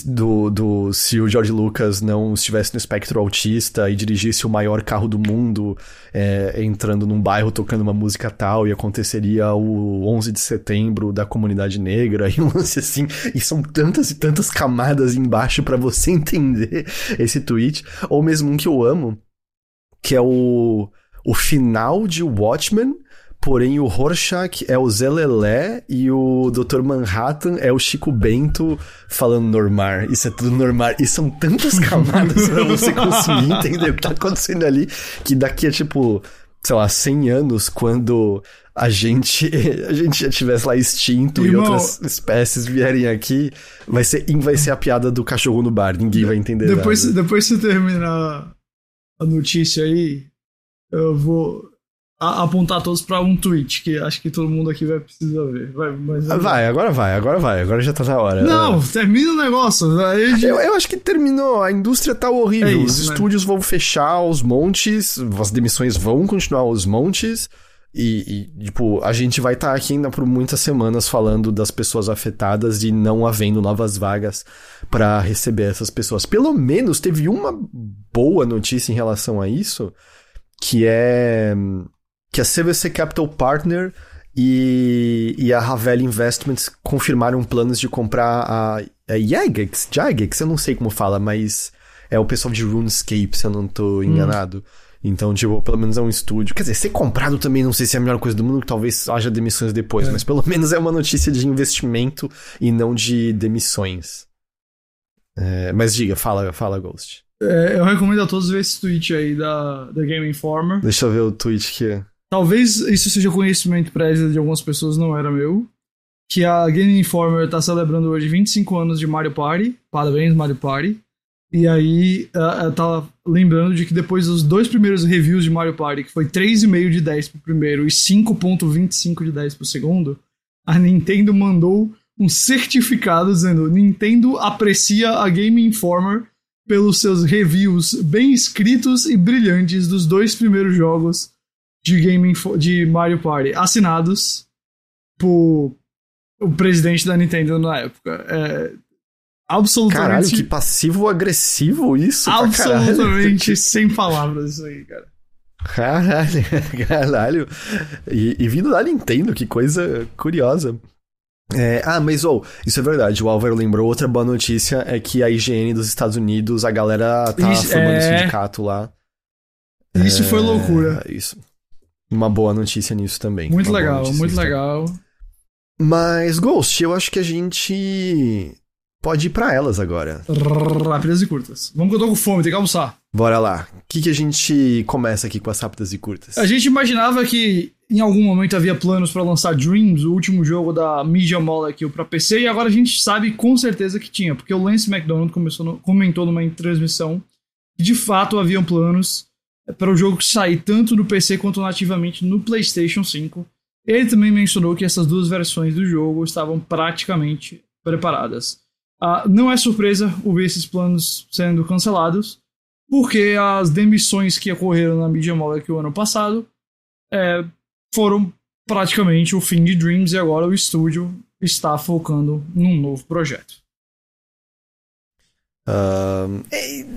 do, do se o George Lucas não estivesse no espectro autista e dirigisse o maior carro do mundo é, entrando num bairro tocando uma música tal e aconteceria o 11 de setembro da comunidade negra e um lance assim e são tantas e tantas camadas embaixo para você entender esse tweet ou mesmo um que eu amo que é o o final de Watchmen Porém, o Rorschach é o Zé Lelé e o Dr. Manhattan é o Chico Bento falando normal. Isso é tudo normal. E são tantas camadas pra você conseguir entender o que tá acontecendo ali, que daqui a tipo, sei lá, 100 anos, quando a gente, a gente já estivesse lá extinto Irmão, e outras espécies vierem aqui, vai ser, vai ser a piada do cachorro no bar. Ninguém vai entender depois, nada. Depois você terminar a notícia aí, eu vou apontar todos para um tweet, que acho que todo mundo aqui vai precisar ver. Vai, mas, vai, agora vai, agora vai, agora já tá na hora. Não, é. termina o negócio. Gente... Eu, eu, acho que terminou, a indústria tá horrível. É isso, os né? estúdios vão fechar aos montes, as demissões vão continuar aos montes. E, e, tipo, a gente vai estar tá aqui ainda por muitas semanas falando das pessoas afetadas e não havendo novas vagas para receber essas pessoas. Pelo menos teve uma boa notícia em relação a isso, que é que a CVC Capital Partner e, e a Ravel Investments confirmaram planos de comprar a, a Jagex, Jagex, eu não sei como fala, mas é o pessoal de RuneScape, se eu não tô hum. enganado. Hum. Então, tipo, pelo menos é um estúdio. Quer dizer, ser comprado também não sei se é a melhor coisa do mundo, talvez haja demissões depois, é. mas pelo menos é uma notícia de investimento e não de demissões. É, mas diga, fala, fala, Ghost. É, eu recomendo a todos ver esse tweet aí da, da Game Informer. Deixa eu ver o tweet que Talvez isso seja conhecimento prévio de algumas pessoas, não era meu. Que a Game Informer está celebrando hoje 25 anos de Mario Party. Parabéns, Mario Party. E aí, ela tá lembrando de que depois dos dois primeiros reviews de Mario Party, que foi 3,5 de 10 pro primeiro e 5,25 de 10 pro segundo, a Nintendo mandou um certificado dizendo: Nintendo aprecia a Game Informer pelos seus reviews bem escritos e brilhantes dos dois primeiros jogos de gaming de Mario Party assinados por o presidente da Nintendo na época. É absolutamente. Caralho, que passivo-agressivo isso. Absolutamente sem palavras isso aí, cara. Caralho, caralho. E, e vindo da Nintendo, que coisa curiosa. É, ah, mas ou, oh, isso é verdade, o Álvaro lembrou. Outra boa notícia é que a IGN dos Estados Unidos, a galera tá isso, formando é... sindicato lá. Isso é... foi loucura. Isso uma boa notícia nisso também. Muito legal, muito legal. Mas, Ghost, eu acho que a gente pode ir para elas agora. Rápidas e curtas. Vamos que eu tô com fome, tem que almoçar. Bora lá. O que, que a gente começa aqui com as rápidas e curtas? A gente imaginava que em algum momento havia planos para lançar Dreams, o último jogo da Media Molecule para PC, e agora a gente sabe com certeza que tinha, porque o Lance McDonald no, comentou numa transmissão que de fato haviam planos para o jogo sair tanto no PC quanto nativamente no PlayStation 5. Ele também mencionou que essas duas versões do jogo estavam praticamente preparadas. Ah, não é surpresa ouvir esses planos sendo cancelados, porque as demissões que ocorreram na Media Molecule ano passado é, foram praticamente o fim de Dreams e agora o estúdio está focando num novo projeto. Uh,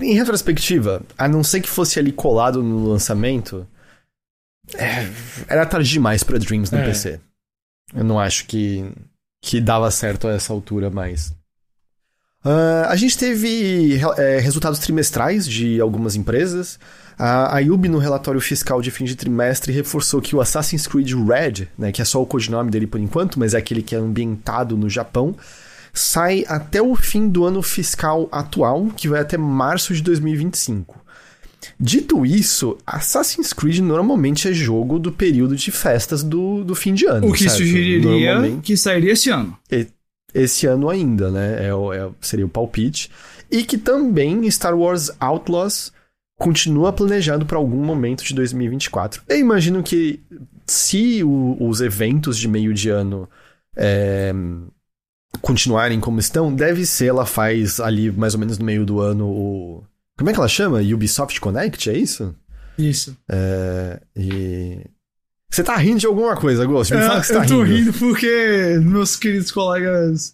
em retrospectiva, a não ser que fosse ali colado no lançamento, é, era tarde demais para Dreams no é. PC. Eu não acho que, que dava certo a essa altura mais. Uh, a gente teve é, resultados trimestrais de algumas empresas. A, a Ubi, no relatório fiscal de fim de trimestre, reforçou que o Assassin's Creed Red, né, que é só o codinome dele por enquanto, mas é aquele que é ambientado no Japão, sai até o fim do ano fiscal atual, que vai até março de 2025. Dito isso, Assassin's Creed normalmente é jogo do período de festas do, do fim de ano. O que certo? sugeriria que sairia esse ano. Esse ano ainda, né? É, é- seria o palpite. E que também Star Wars Outlaws continua planejado para algum momento de 2024. Eu imagino que se o- os eventos de meio de ano é, continuarem como estão, deve ser, ela faz ali mais ou menos no meio do ano o. Como é que ela chama? Ubisoft Connect, é isso? Isso. É, e. Você tá rindo de alguma coisa, Ghost? Me fala que você É, eu tá tô rindo. rindo porque meus queridos colegas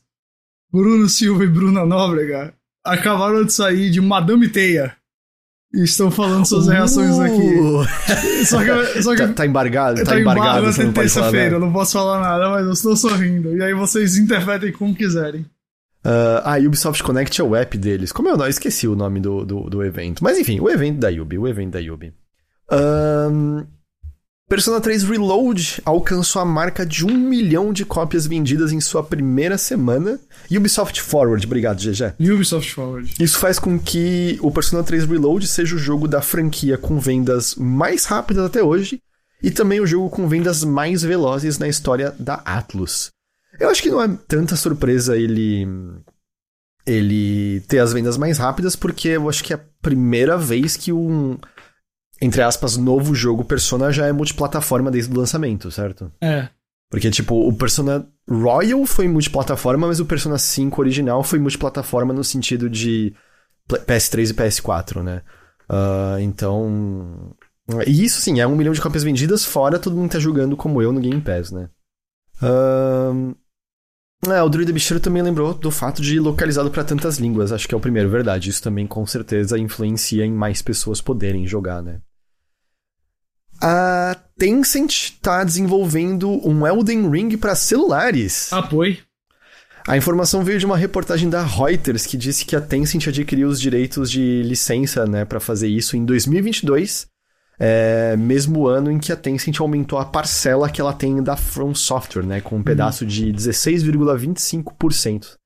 Bruno Silva e Bruna Nóbrega acabaram de sair de Madame Teia e estão falando suas reações aqui. Uh, Só que, só que tá, tá embargado, tá, tá embargado, embargado até não terça-feira, eu não posso falar nada, mas eu estou sorrindo. E aí vocês interpretem como quiserem. Ah, a Ubisoft Connect é o app deles. Como é o nome? Esqueci o nome do, do, do evento. Mas enfim, o evento da Ubi, o evento da Ubi. Ahn, Persona 3 Reload alcançou a marca de um milhão de cópias vendidas em sua primeira semana. Ubisoft Forward, obrigado, GG. Ubisoft Forward. Isso faz com que o Persona 3 Reload seja o jogo da franquia com vendas mais rápidas até hoje e também o jogo com vendas mais velozes na história da Atlus. Eu acho que não é tanta surpresa ele ele ter as vendas mais rápidas porque eu acho que é a primeira vez que um entre aspas novo jogo Persona já é multiplataforma desde o lançamento, certo? É. Porque, tipo, o Persona Royal foi multiplataforma, mas o Persona 5 original foi multiplataforma no sentido de Pl- PS3 e PS4, né? Ah, então. E isso sim, é um milhão de cópias vendidas, fora todo mundo tá jogando como eu no Game Pass, né? Ahn, É, o Druida Bicheiro também lembrou do fato de localizado para tantas línguas. Acho que é o primeiro, verdade. Isso também com certeza influencia em mais pessoas poderem jogar, né? A Tencent está desenvolvendo um Elden Ring para celulares. Apoio. A informação veio de uma reportagem da Reuters que disse que a Tencent adquiriu os direitos de licença né, para fazer isso em 2022, é, mesmo ano em que a Tencent aumentou a parcela que ela tem da From Software, né, com um pedaço de 16,25%.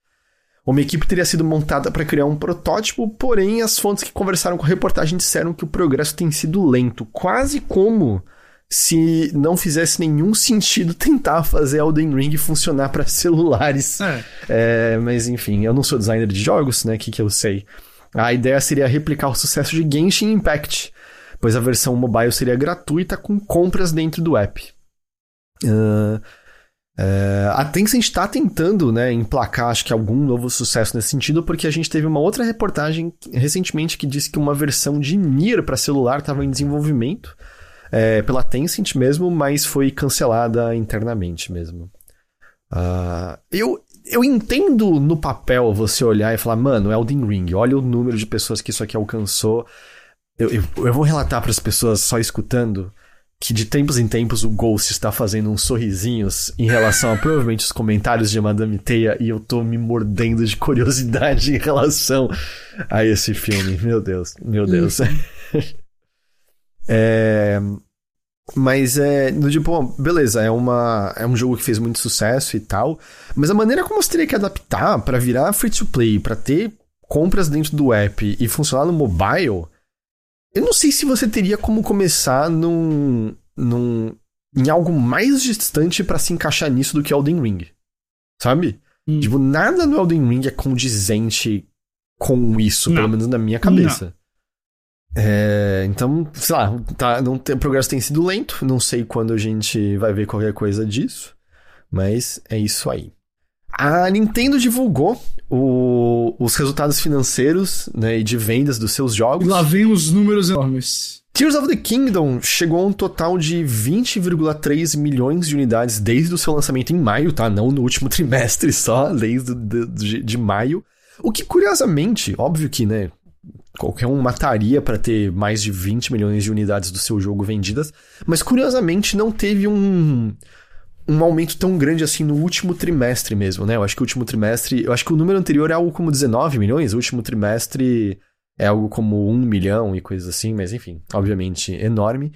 Uma equipe teria sido montada para criar um protótipo, porém as fontes que conversaram com a reportagem disseram que o progresso tem sido lento, quase como se não fizesse nenhum sentido tentar fazer Elden Ring funcionar para celulares. É. É, mas enfim, eu não sou designer de jogos, né? O que, que eu sei? A ideia seria replicar o sucesso de Genshin Impact, pois a versão mobile seria gratuita com compras dentro do app. Ah, é, a Tencent está tentando né, emplacar, acho que algum novo sucesso nesse sentido, porque a gente teve uma outra reportagem recentemente que disse que uma versão de Nier para celular estava em desenvolvimento é, pela Tencent mesmo, mas foi cancelada internamente mesmo. Ah, eu, eu entendo no papel você olhar e falar, mano, Elden Ring, olha o número de pessoas que isso aqui alcançou. Eu, eu, eu vou relatar para as pessoas só escutando que de tempos em tempos o Ghost está fazendo uns sorrisinhos em relação a provavelmente os comentários de Madame Teia e eu tô me mordendo de curiosidade em relação a esse filme. Meu Deus, meu Deus. é. Mas é. no Tipo, beleza, é, uma, é um jogo que fez muito sucesso e tal. Mas a maneira como você teria que adaptar pra virar free to play, pra ter compras dentro do app e funcionar no mobile. Eu não sei se você teria como começar num. num em algo mais distante pra se encaixar nisso do que Elden Ring. Sabe? Hum. Tipo, nada no Elden Ring é condizente com isso, Não. pelo menos na minha cabeça. É, então, sei lá, tá, não tem- o progresso tem sido lento, não sei quando a gente vai ver qualquer coisa disso, mas é isso aí. A Nintendo divulgou o- os resultados financeiros né, e de vendas dos seus E jogos. lá vem os números enormes. Tears of the Kingdom chegou a um total de 20,3 milhões de unidades desde o seu lançamento em maio, tá? Não no último trimestre só, desde de, de, de maio. O que, curiosamente, óbvio que, né? Qualquer um mataria pra ter mais de 20 milhões de unidades do seu jogo vendidas, mas curiosamente não teve um, um aumento tão grande assim no último trimestre mesmo, né? Eu acho que o último trimestre. Eu acho que o número anterior é algo como 19 milhões, o último trimestre é algo como 1 milhão e coisas assim, mas enfim, obviamente enorme.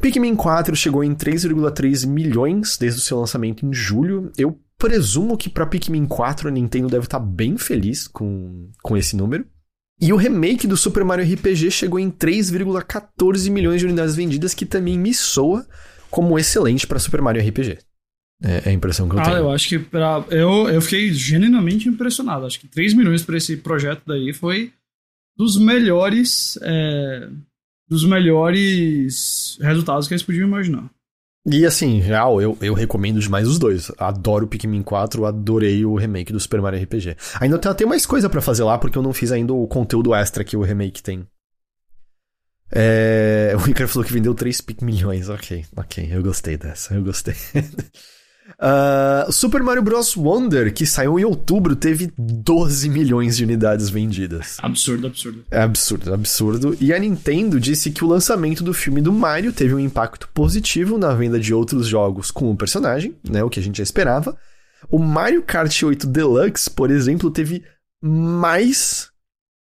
Pikmin 4 chegou em 3,3 milhões desde o seu lançamento em julho. Eu presumo que para Pikmin 4 a Nintendo deve estar bem feliz com, com esse número. E o remake do Super Mario RPG chegou em 3,14 milhões de unidades vendidas, que também me soa como excelente para Super Mario RPG. É, é a impressão que eu ah, tenho. eu acho que pra, eu, eu fiquei genuinamente impressionado. Acho que 3 milhões pra esse projeto daí foi dos melhores. é, dos melhores resultados que eles podiam imaginar. E assim, real, eu, eu recomendo demais os dois. Adoro o Pikmin 4, adorei o remake do Super Mario RPG. Ainda tem, tem mais coisa pra fazer lá, porque eu não fiz ainda o conteúdo extra que o remake tem. É, o Ricardo falou que vendeu 3 milhões. Ok, ok, eu gostei dessa, eu gostei. Uh, Super Mario Bros. Wonder, que saiu em outubro, teve 12 milhões de unidades vendidas. Absurdo, absurdo. É absurdo, absurdo. E a Nintendo disse que o lançamento do filme do Mario teve um impacto positivo na venda de outros jogos com o personagem, né? O que a gente já esperava. O Mario Kart 8 Deluxe, por exemplo, teve mais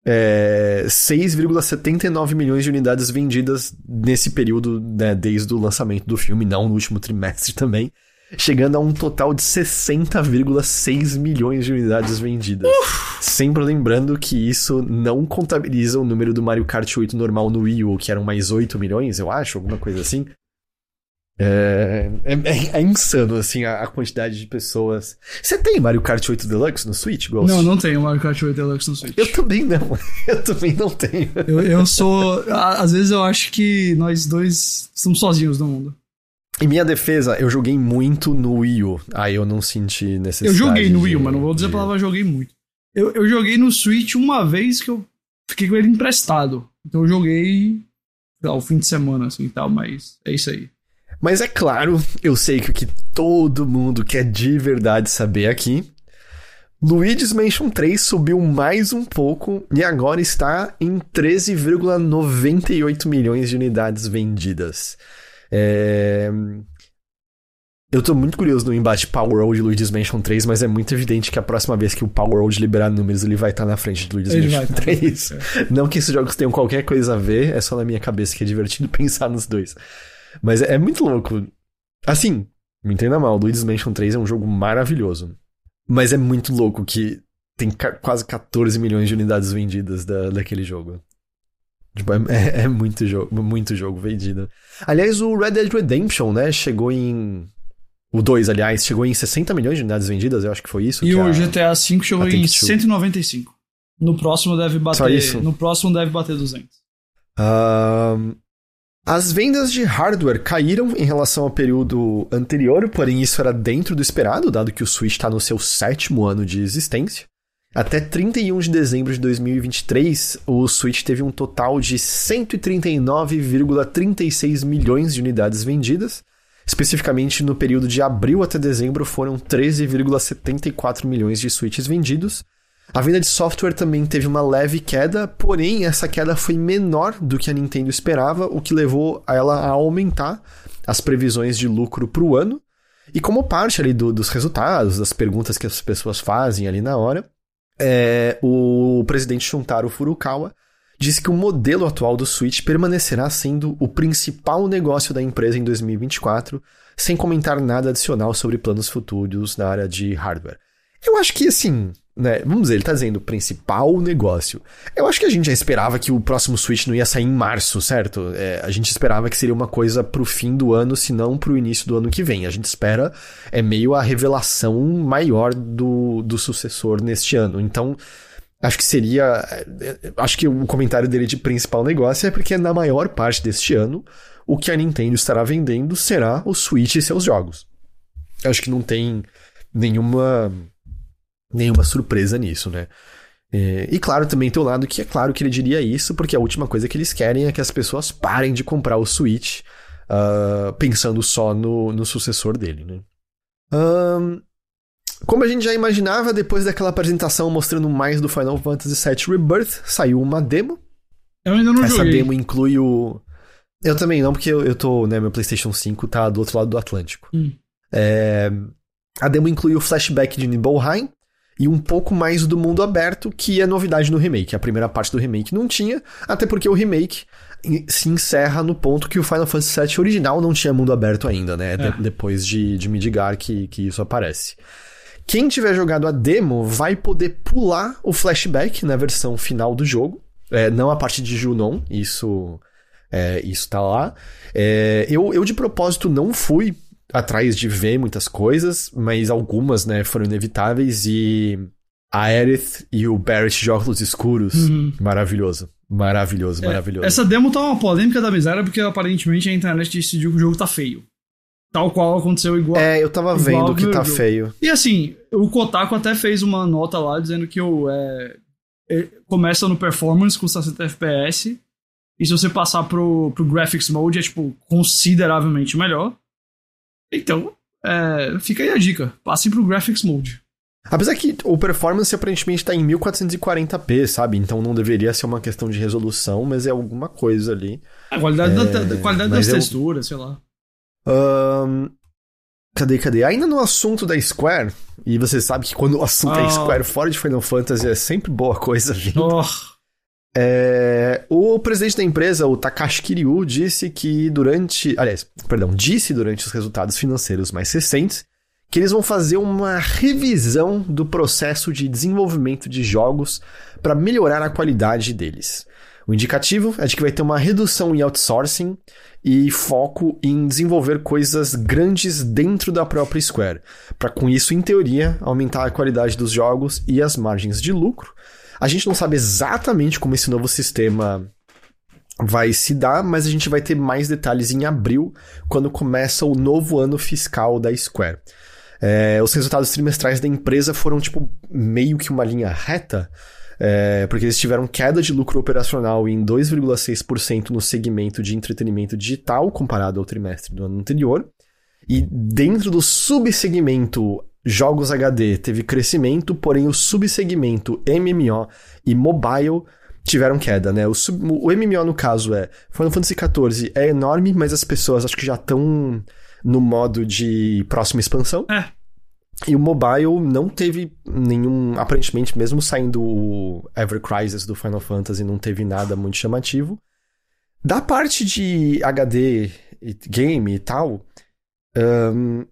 é, 6,79 milhões de unidades vendidas nesse período, né, desde o lançamento do filme, não no último trimestre também chegando a um total de 60,6 milhões de unidades vendidas. Sempre lembrando que isso não contabiliza o número do Mario Kart 8 normal no Wii U, que eram mais 8 milhões, eu acho, alguma coisa assim. É, é, é, é insano, assim, a, a, quantidade de pessoas. Você tem Mario Kart 8 Deluxe no Switch, Ghost? Não, não tenho Mario Kart 8 Deluxe no Switch. Eu também não. Eu também não tenho. Eu, eu sou. Às vezes eu acho que nós dois estamos sozinhos no mundo. Em minha defesa, eu joguei muito no Wii U. Aí eu não senti necessidade. Eu joguei no Wii U, mas não vou dizer de... a palavra joguei muito. Eu, eu joguei no Switch uma vez que eu fiquei com ele emprestado. Então eu joguei ao fim de semana, assim e tal, mas é isso aí. Mas é claro, eu sei que o que todo mundo quer de verdade saber aqui. Luigi's Mansion 3 subiu mais um pouco e agora está em 13,98 milhões de unidades vendidas. É... Eu tô muito curioso no embate Power Road e Luigi's Mansion 3, mas é muito evidente que a próxima vez que o Power Road liberar números, ele vai estar tá na frente do Luigi's ele Mansion vai, 3. Tá. Não que esses jogos tenham qualquer coisa a ver, é só na minha cabeça que é divertido pensar nos dois. Mas é, é muito louco. Assim, me entenda mal, Luigi's Mansion 3 é um jogo maravilhoso. Mas é muito louco que tem quase 14 milhões de unidades vendidas da, daquele jogo. Tipo, é, é, muito jogo, muito jogo vendido. Aliás, o Red Dead Redemption, né, chegou em. O 2, aliás, chegou em 60 milhões de unidades vendidas, eu acho que foi isso. E o a... GTA V chegou em 195. No próximo deve bater. No próximo deve bater 200. Uh, as vendas de hardware caíram em relação ao período anterior, porém isso era dentro do esperado, dado que o Switch está no seu sétimo ano de existência. Até 31 de dezembro de 2023, o Switch teve um total de 139,36 milhões de unidades vendidas. Especificamente no período de abril até dezembro foram 13,74 milhões de Switches vendidos. A venda de software também teve uma leve queda, porém essa queda foi menor do que a Nintendo esperava, o que levou ela a aumentar as previsões de lucro para o ano. E como parte ali do, dos resultados, das perguntas que as pessoas fazem ali na hora, é, o presidente Shuntaro Furukawa disse que o modelo atual do Switch permanecerá sendo o principal negócio da empresa em 2024, sem comentar nada adicional sobre planos futuros na área de hardware. Eu acho que, assim, né, vamos dizer, ele tá dizendo principal negócio. Eu acho que a gente já esperava que o próximo Switch não ia sair em março, certo? É, a gente esperava que seria uma coisa pro fim do ano, se não pro início do ano que vem. A gente espera, é meio a revelação maior do, do sucessor neste ano. Então, acho que seria. É, acho que o comentário dele de principal negócio é porque na maior parte deste ano, o que a Nintendo estará vendendo será o Switch e seus jogos. Acho que não tem nenhuma nenhuma surpresa nisso, né? É, e claro, também tem o lado que é claro que ele diria isso, porque a última coisa que eles querem é que as pessoas parem de comprar o Switch uh, pensando só no, no sucessor dele, né? Um, como a gente já imaginava, depois daquela apresentação mostrando mais do Final Fantasy VII Rebirth, saiu uma demo. Eu ainda não Essa joguei. demo inclui o... Eu também não, porque eu, eu tô, né, meu PlayStation 5 tá do outro lado do Atlântico. Hum. É... A demo inclui o flashback de Nibelheim, e um pouco mais do mundo aberto, que é novidade no remake. A primeira parte do remake não tinha, até porque o remake se encerra no ponto que o Final Fantasy VII original não tinha mundo aberto ainda, né? É. De depois de, de Midgar que, que isso aparece. Quem tiver jogado a demo vai poder pular o flashback na versão final do jogo. É, não a parte de Junon, isso, é, isso tá lá. É, eu, eu de propósito não fui atrás de ver muitas coisas, mas algumas, né, foram inevitáveis e a Aerith e o Barrett de óculos escuros, Uhum. maravilhoso. Maravilhoso, É, maravilhoso. Essa demo tá uma polêmica da miséria porque aparentemente a internet decidiu que o jogo tá feio. Tal qual aconteceu igual. É, eu tava vendo que tá jogo. feio. E assim, o Kotaku até fez uma nota lá dizendo que o, é, é, começa no performance com 60 FPS. E se você passar pro, pro graphics mode é tipo consideravelmente melhor. Então, é, fica aí a dica. Passem pro graphics mode. Apesar que o performance aparentemente tá em 1440p, sabe? Então não deveria ser uma questão de resolução, mas é alguma coisa ali. A qualidade, da, É, da qualidade mas das eu- texturas, sei lá. Ahn, cadê, cadê? Ainda no assunto da Square, e você sabe que quando o assunto é Ah. Square fora de Final Fantasy é sempre boa coisa vindo. Oh, É, o presidente da empresa, o Takashi Kiryu, disse que durante. Aliás, perdão, disse durante os resultados financeiros mais recentes que eles vão fazer uma revisão do processo de desenvolvimento de jogos para melhorar a qualidade deles. O indicativo é de que vai ter uma redução em outsourcing e foco em desenvolver coisas grandes dentro da própria Square, para com isso, em teoria, aumentar a qualidade dos jogos e as margens de lucro. A gente não sabe exatamente como esse novo sistema vai se dar, mas a gente vai ter mais detalhes em abril, quando começa o novo ano fiscal da Square. É, os resultados trimestrais da empresa foram, tipo, meio que uma linha reta, é, porque eles tiveram queda de lucro operacional em 2,6% no segmento de entretenimento digital, comparado ao trimestre do ano anterior. E dentro do subsegmento jogos HD teve crescimento, porém o subsegmento MMO e mobile tiveram queda, né? O, sub- o MMO, no caso, é Final Fantasy XIV é enorme, mas as pessoas acho que já estão no modo de próxima expansão. É. E o mobile não teve nenhum. Aparentemente, mesmo saindo o Ever Crisis do Final Fantasy, não teve nada muito chamativo. Da parte de HD e game e tal, ahn,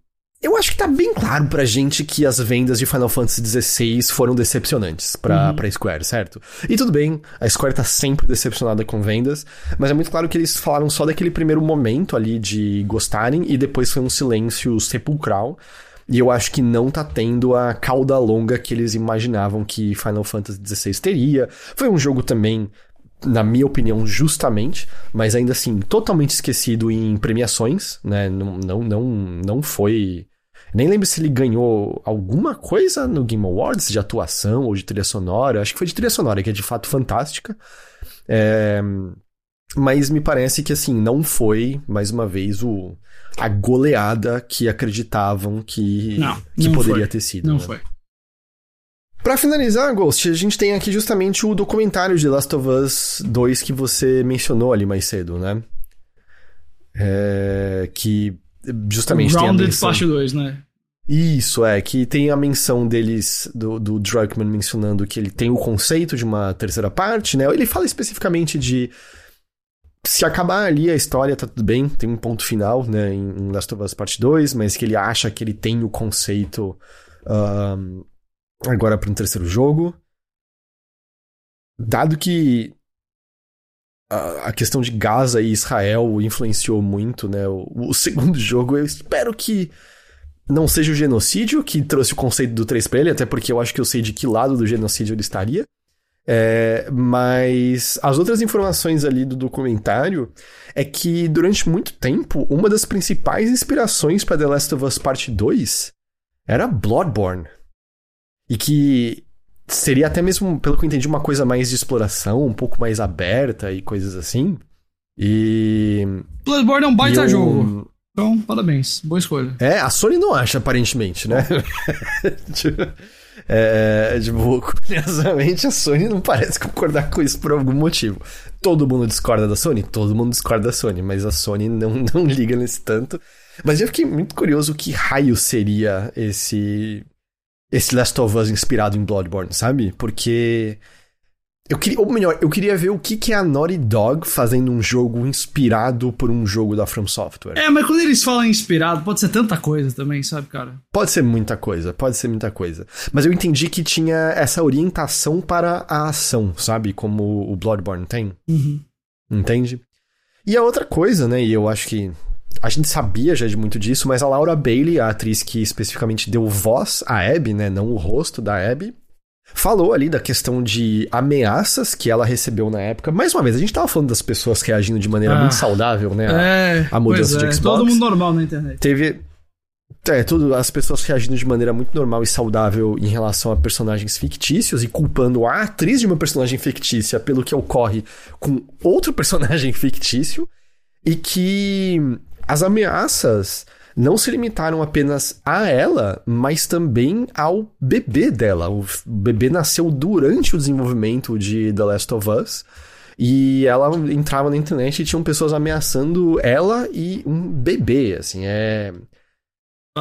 eu acho que tá bem claro pra gente que as vendas de Final Fantasy XVI foram decepcionantes pra, Uhum. pra Square, certo? E tudo bem, a Square tá sempre decepcionada com vendas, mas é muito claro que eles falaram só daquele primeiro momento ali de gostarem e depois foi um silêncio sepulcral. E eu acho que não tá tendo a cauda longa que eles imaginavam que Final Fantasy XVI teria. Foi um jogo também, na minha opinião, justamente, mas ainda assim, totalmente esquecido em premiações, né? Não, não, não, não foi. Nem lembro se ele ganhou alguma coisa no Game Awards de atuação ou de trilha sonora. Acho que foi de trilha sonora, que é de fato fantástica. É, Mas me parece que, assim, não foi, mais uma vez, o... a goleada que acreditavam que, Não, que não poderia foi. ter sido. Não né? foi. Pra finalizar, Ghost, a gente tem aqui justamente o documentário de Last of Us 2 que você mencionou ali mais cedo, né? É, que justamente tem a Grounded menção... parte 2, né? Isso, é, que tem a menção deles, do, do Druckmann mencionando que ele tem o conceito de uma terceira parte, né? Ele fala especificamente de se acabar ali a história, tá tudo bem, tem um ponto final, né, em Last of Us Parte 2, mas que ele acha que ele tem o conceito ahn, agora para um terceiro jogo. Dado que a, questão de Gaza e Israel influenciou muito, né, o, o segundo jogo, eu espero que não seja o genocídio que trouxe o conceito do 3 pra ele, até porque eu acho que eu sei de que lado do genocídio ele estaria. É, mas as outras informações ali do documentário é que durante muito tempo, uma das principais inspirações para The Last of Us Parte 2 era Bloodborne. E que seria até mesmo, pelo que eu entendi, uma coisa mais de exploração, um pouco mais aberta e coisas assim. E. Bloodborne é um baita eu- jogo. Então, parabéns. Boa escolha. É, a Sony não acha, aparentemente, né? Tipo, é, tipo, curiosamente, a Sony não parece concordar com isso por algum motivo. Todo mundo discorda da Sony? Todo mundo discorda da Sony, mas a Sony não, não liga nesse tanto. Mas eu fiquei muito curioso que raio seria esse esse Last of Us inspirado em Bloodborne, sabe? Porque eu queria, ou melhor, eu queria ver o que que é a Naughty Dog fazendo um jogo inspirado por um jogo da From Software. É, mas quando eles falam inspirado, pode ser tanta coisa também, sabe, cara? Pode ser muita coisa, pode ser muita coisa. Mas eu entendi que tinha essa orientação para a ação, sabe? Como o Bloodborne tem. Uhum. Entende? E a outra coisa, né? E eu acho que a gente sabia já de muito disso, mas a Laura Bailey, a atriz que especificamente deu voz à Abby, né, não o rosto da Abby, falou ali da questão de ameaças que ela recebeu na época. Mais uma vez, a gente tava falando das pessoas reagindo de maneira Ah. muito saudável, né? a- É, a mudança pois de é, Xbox. todo mundo normal na internet. Teve. É, tudo, as pessoas reagindo de maneira muito normal e saudável em relação a personagens fictícios e culpando a atriz de uma personagem fictícia pelo que ocorre com outro personagem fictício. E que as ameaças não se limitaram apenas a ela, mas também ao bebê dela. O bebê nasceu durante o desenvolvimento de The Last of Us. E ela entrava na internet e tinham pessoas ameaçando ela e um bebê, assim, é...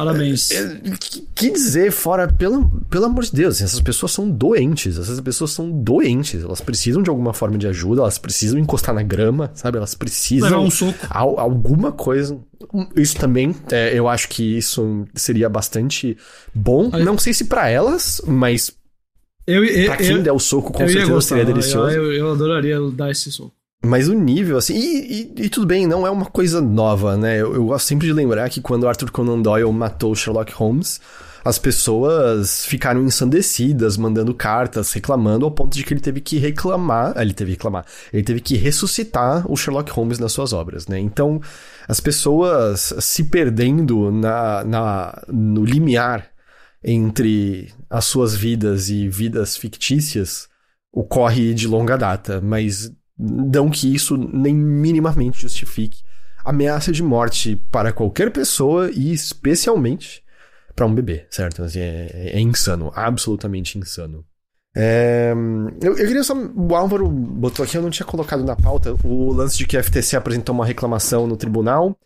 Parabéns. é, que- que dizer fora, pelo, pelo amor de Deus, essas pessoas são doentes, essas pessoas são doentes, elas precisam de alguma forma de ajuda, elas precisam encostar na grama, sabe? Elas precisam... Levar um soco. Al- alguma coisa. Isso também, é, eu acho que isso seria bastante bom. Aí- Não sei se pra elas, mas Eu, eu, pra quem eu, der o soco, com certeza gostar. seria delicioso. Eu, eu adoraria dar esse soco. Mas o nível, assim. E, e- e tudo bem, não é uma coisa nova, né? Eu, eu gosto sempre de lembrar que quando Arthur Conan Doyle matou Sherlock Holmes, as pessoas ficaram ensandecidas, mandando cartas, reclamando, ao ponto de que ele teve que reclamar. ah, Ele teve que reclamar. Ele teve que ressuscitar o Sherlock Holmes nas suas obras, né? Então, as pessoas se perdendo na, na, no limiar entre as suas vidas e vidas fictícias ocorre de longa data, mas não que isso nem minimamente justifique ameaça de morte para qualquer pessoa e especialmente para um bebê, certo? Assim, é, é insano, absolutamente insano. É, eu, eu queria só. O Álvaro botou aqui, eu não tinha colocado na pauta, o lance de que a FTC apresentou uma reclamação no tribunal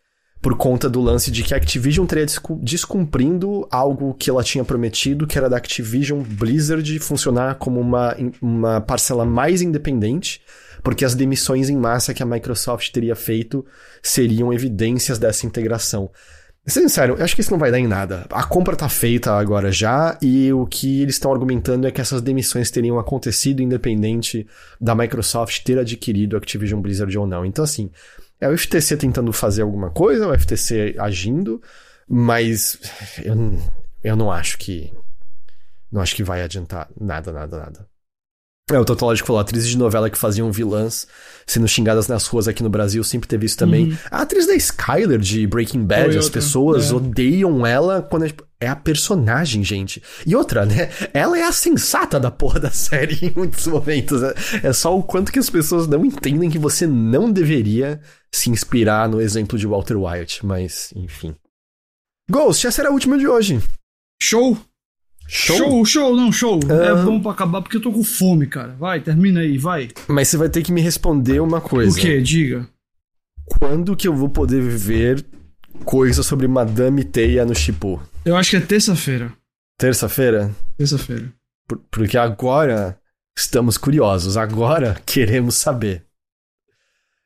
por conta do lance de que a Activision teria descu- descumprindo algo que ela tinha prometido, que era da Activision Blizzard funcionar como uma, uma parcela mais independente, porque as demissões em massa que a Microsoft teria feito seriam evidências dessa integração. Sincero, eu acho que isso não vai dar em nada. A compra tá feita agora já, e o que eles estão argumentando é que essas demissões teriam acontecido independente da Microsoft ter adquirido a Activision Blizzard ou não. Então, assim, é o FTC tentando fazer alguma coisa, o FTC agindo, mas eu, eu não acho que. Não acho que vai adiantar nada, nada, nada. É, o Tautológico falou, atrizes de novela que faziam vilãs sendo xingadas nas ruas aqui no Brasil, sempre teve isso também. Uhum. A atriz da Skyler de Breaking Bad, Foi as outra, pessoas é. odeiam ela quando é, tipo, é a personagem, gente. E outra, né? Ela é a sensata da porra da série em muitos momentos. É, é só o quanto que as pessoas não entendem que você não deveria se inspirar no exemplo de Walter White, mas enfim. Ghost, essa era a última de hoje. Show! Show? Show, show, não, show. Ah. É bom pra acabar porque eu tô com fome, cara. Vai, termina aí, vai. Mas você vai ter que me responder uma coisa. O quê? Diga. Quando que eu vou poder ver coisa sobre Madame Teia no Chipu? Eu acho que é terça-feira. Terça-feira? Terça-feira. Por- Porque agora estamos curiosos, agora queremos saber.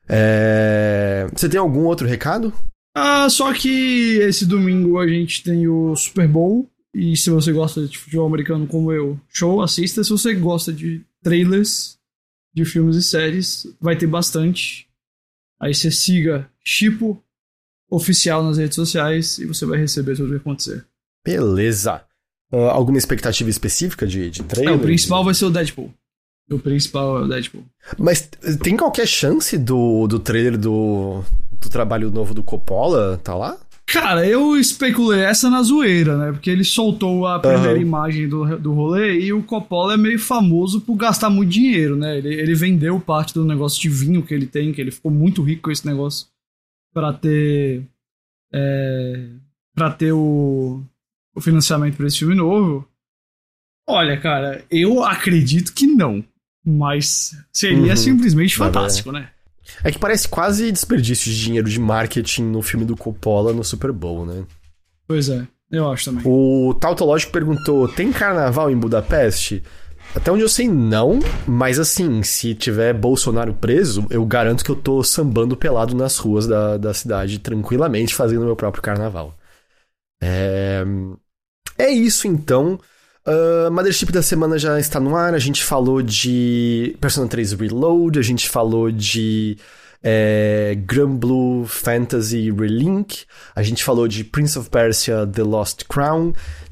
É... Você tem algum outro recado? Ah, só que esse domingo a gente tem o Super Bowl. E se você gosta de futebol americano como eu, show, assista. Se você gosta de trailers de filmes e séries, vai ter bastante. Aí você siga Chipo oficial nas redes sociais e você vai receber tudo o que acontecer. Beleza. Ah, alguma expectativa específica de, de trailer? o principal vai ser o Deadpool. O principal é o Deadpool. Mas tem qualquer chance do, do trailer do, do trabalho novo do Coppola? Tá lá? Cara, eu especulei essa na zoeira, né? Porque ele soltou a primeira Aham. imagem do, do rolê e o Coppola é meio famoso por gastar muito dinheiro, né? Ele, ele vendeu parte do negócio de vinho que ele tem, que ele ficou muito rico com esse negócio pra ter. É, pra ter o, o financiamento pra esse filme novo. Olha, cara, eu acredito que não. Mas seria Uhum. simplesmente é. fantástico, né? É que parece quase desperdício de dinheiro de marketing no filme do Coppola no Super Bowl, né? Pois é, eu acho também. O Tautológico perguntou: tem carnaval em Budapeste? Até onde eu sei, não, mas assim, se tiver Bolsonaro preso, eu garanto que eu tô sambando pelado nas ruas da, da cidade tranquilamente, fazendo meu próprio carnaval. É, é isso então. Uh, Mothership da semana já está no ar. A gente falou de Persona 3 Reload, a gente falou de é, Granblue Fantasy Relink, a gente falou de Prince of Persia The Lost Crown,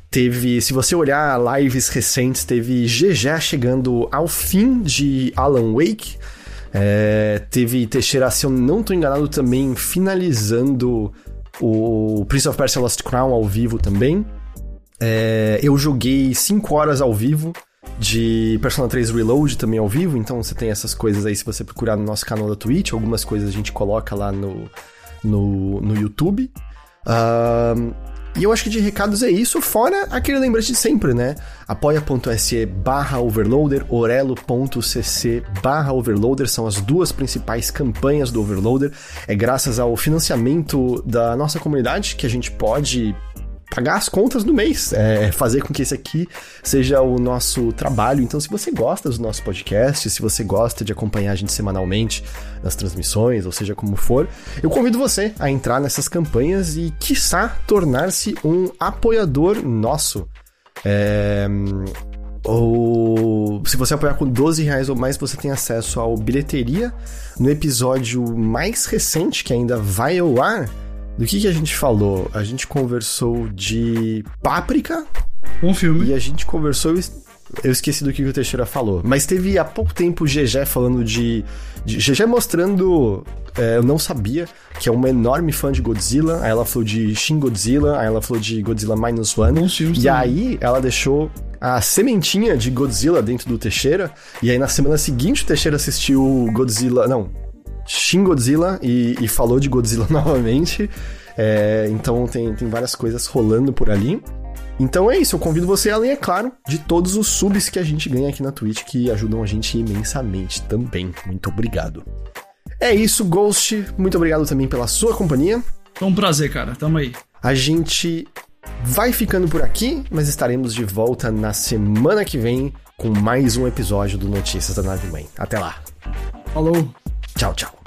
teve, se você olhar lives recentes, teve GG chegando ao fim de Alan Wake, é, teve Teixeira, se eu não tô enganado, também finalizando o Prince of Persia Lost Crown ao vivo também. É, eu joguei 5 horas ao vivo de Persona 3 Reload também ao vivo, então você tem essas coisas aí se você procurar no nosso canal da Twitch, algumas coisas a gente coloca lá no, no, no YouTube. E eu acho que de recados é isso, fora aquele lembrete de sempre, né? apoia.se barra overloader, orelo.cc barra overloader, são as duas principais campanhas do Overloader. É graças ao financiamento da nossa comunidade que a gente pode pagar as contas do mês, é, fazer com que esse aqui seja o nosso trabalho. Então, se você gosta do nosso podcast, se você gosta de acompanhar a gente semanalmente nas transmissões, ou seja como for, eu convido você a entrar nessas campanhas e, quiçá, tornar-se um apoiador nosso. É, ou se você apoiar com 12 reais ou mais, você tem acesso ao bilheteria no episódio mais recente que ainda vai ao ar do que, que a gente falou? A gente conversou de Páprica. Um filme. E a gente conversou. Eu esqueci do que o Teixeira falou. Mas teve há pouco tempo o GG falando de. de GG mostrando. É, eu não sabia que é uma enorme fã de Godzilla. Aí ela falou de Shin Godzilla. Aí ela falou de Godzilla Minus One. Bons filmes e também. aí ela deixou a sementinha de Godzilla dentro do Teixeira. E aí na semana seguinte o Teixeira assistiu Godzilla. Não, Shin Godzilla e, e falou de Godzilla novamente. É, então tem, tem várias coisas rolando por ali. Então é isso, eu convido você além, é claro, de todos os subs que a gente ganha aqui na Twitch, que ajudam a gente imensamente também. Muito obrigado. É isso, Ghost. Muito obrigado também pela sua companhia. Foi um prazer, cara. Tamo aí. A gente vai ficando por aqui, mas estaremos de volta na semana que vem com mais um episódio do Notícias da Nave Mãe. Até lá. Falou. Chao, chao.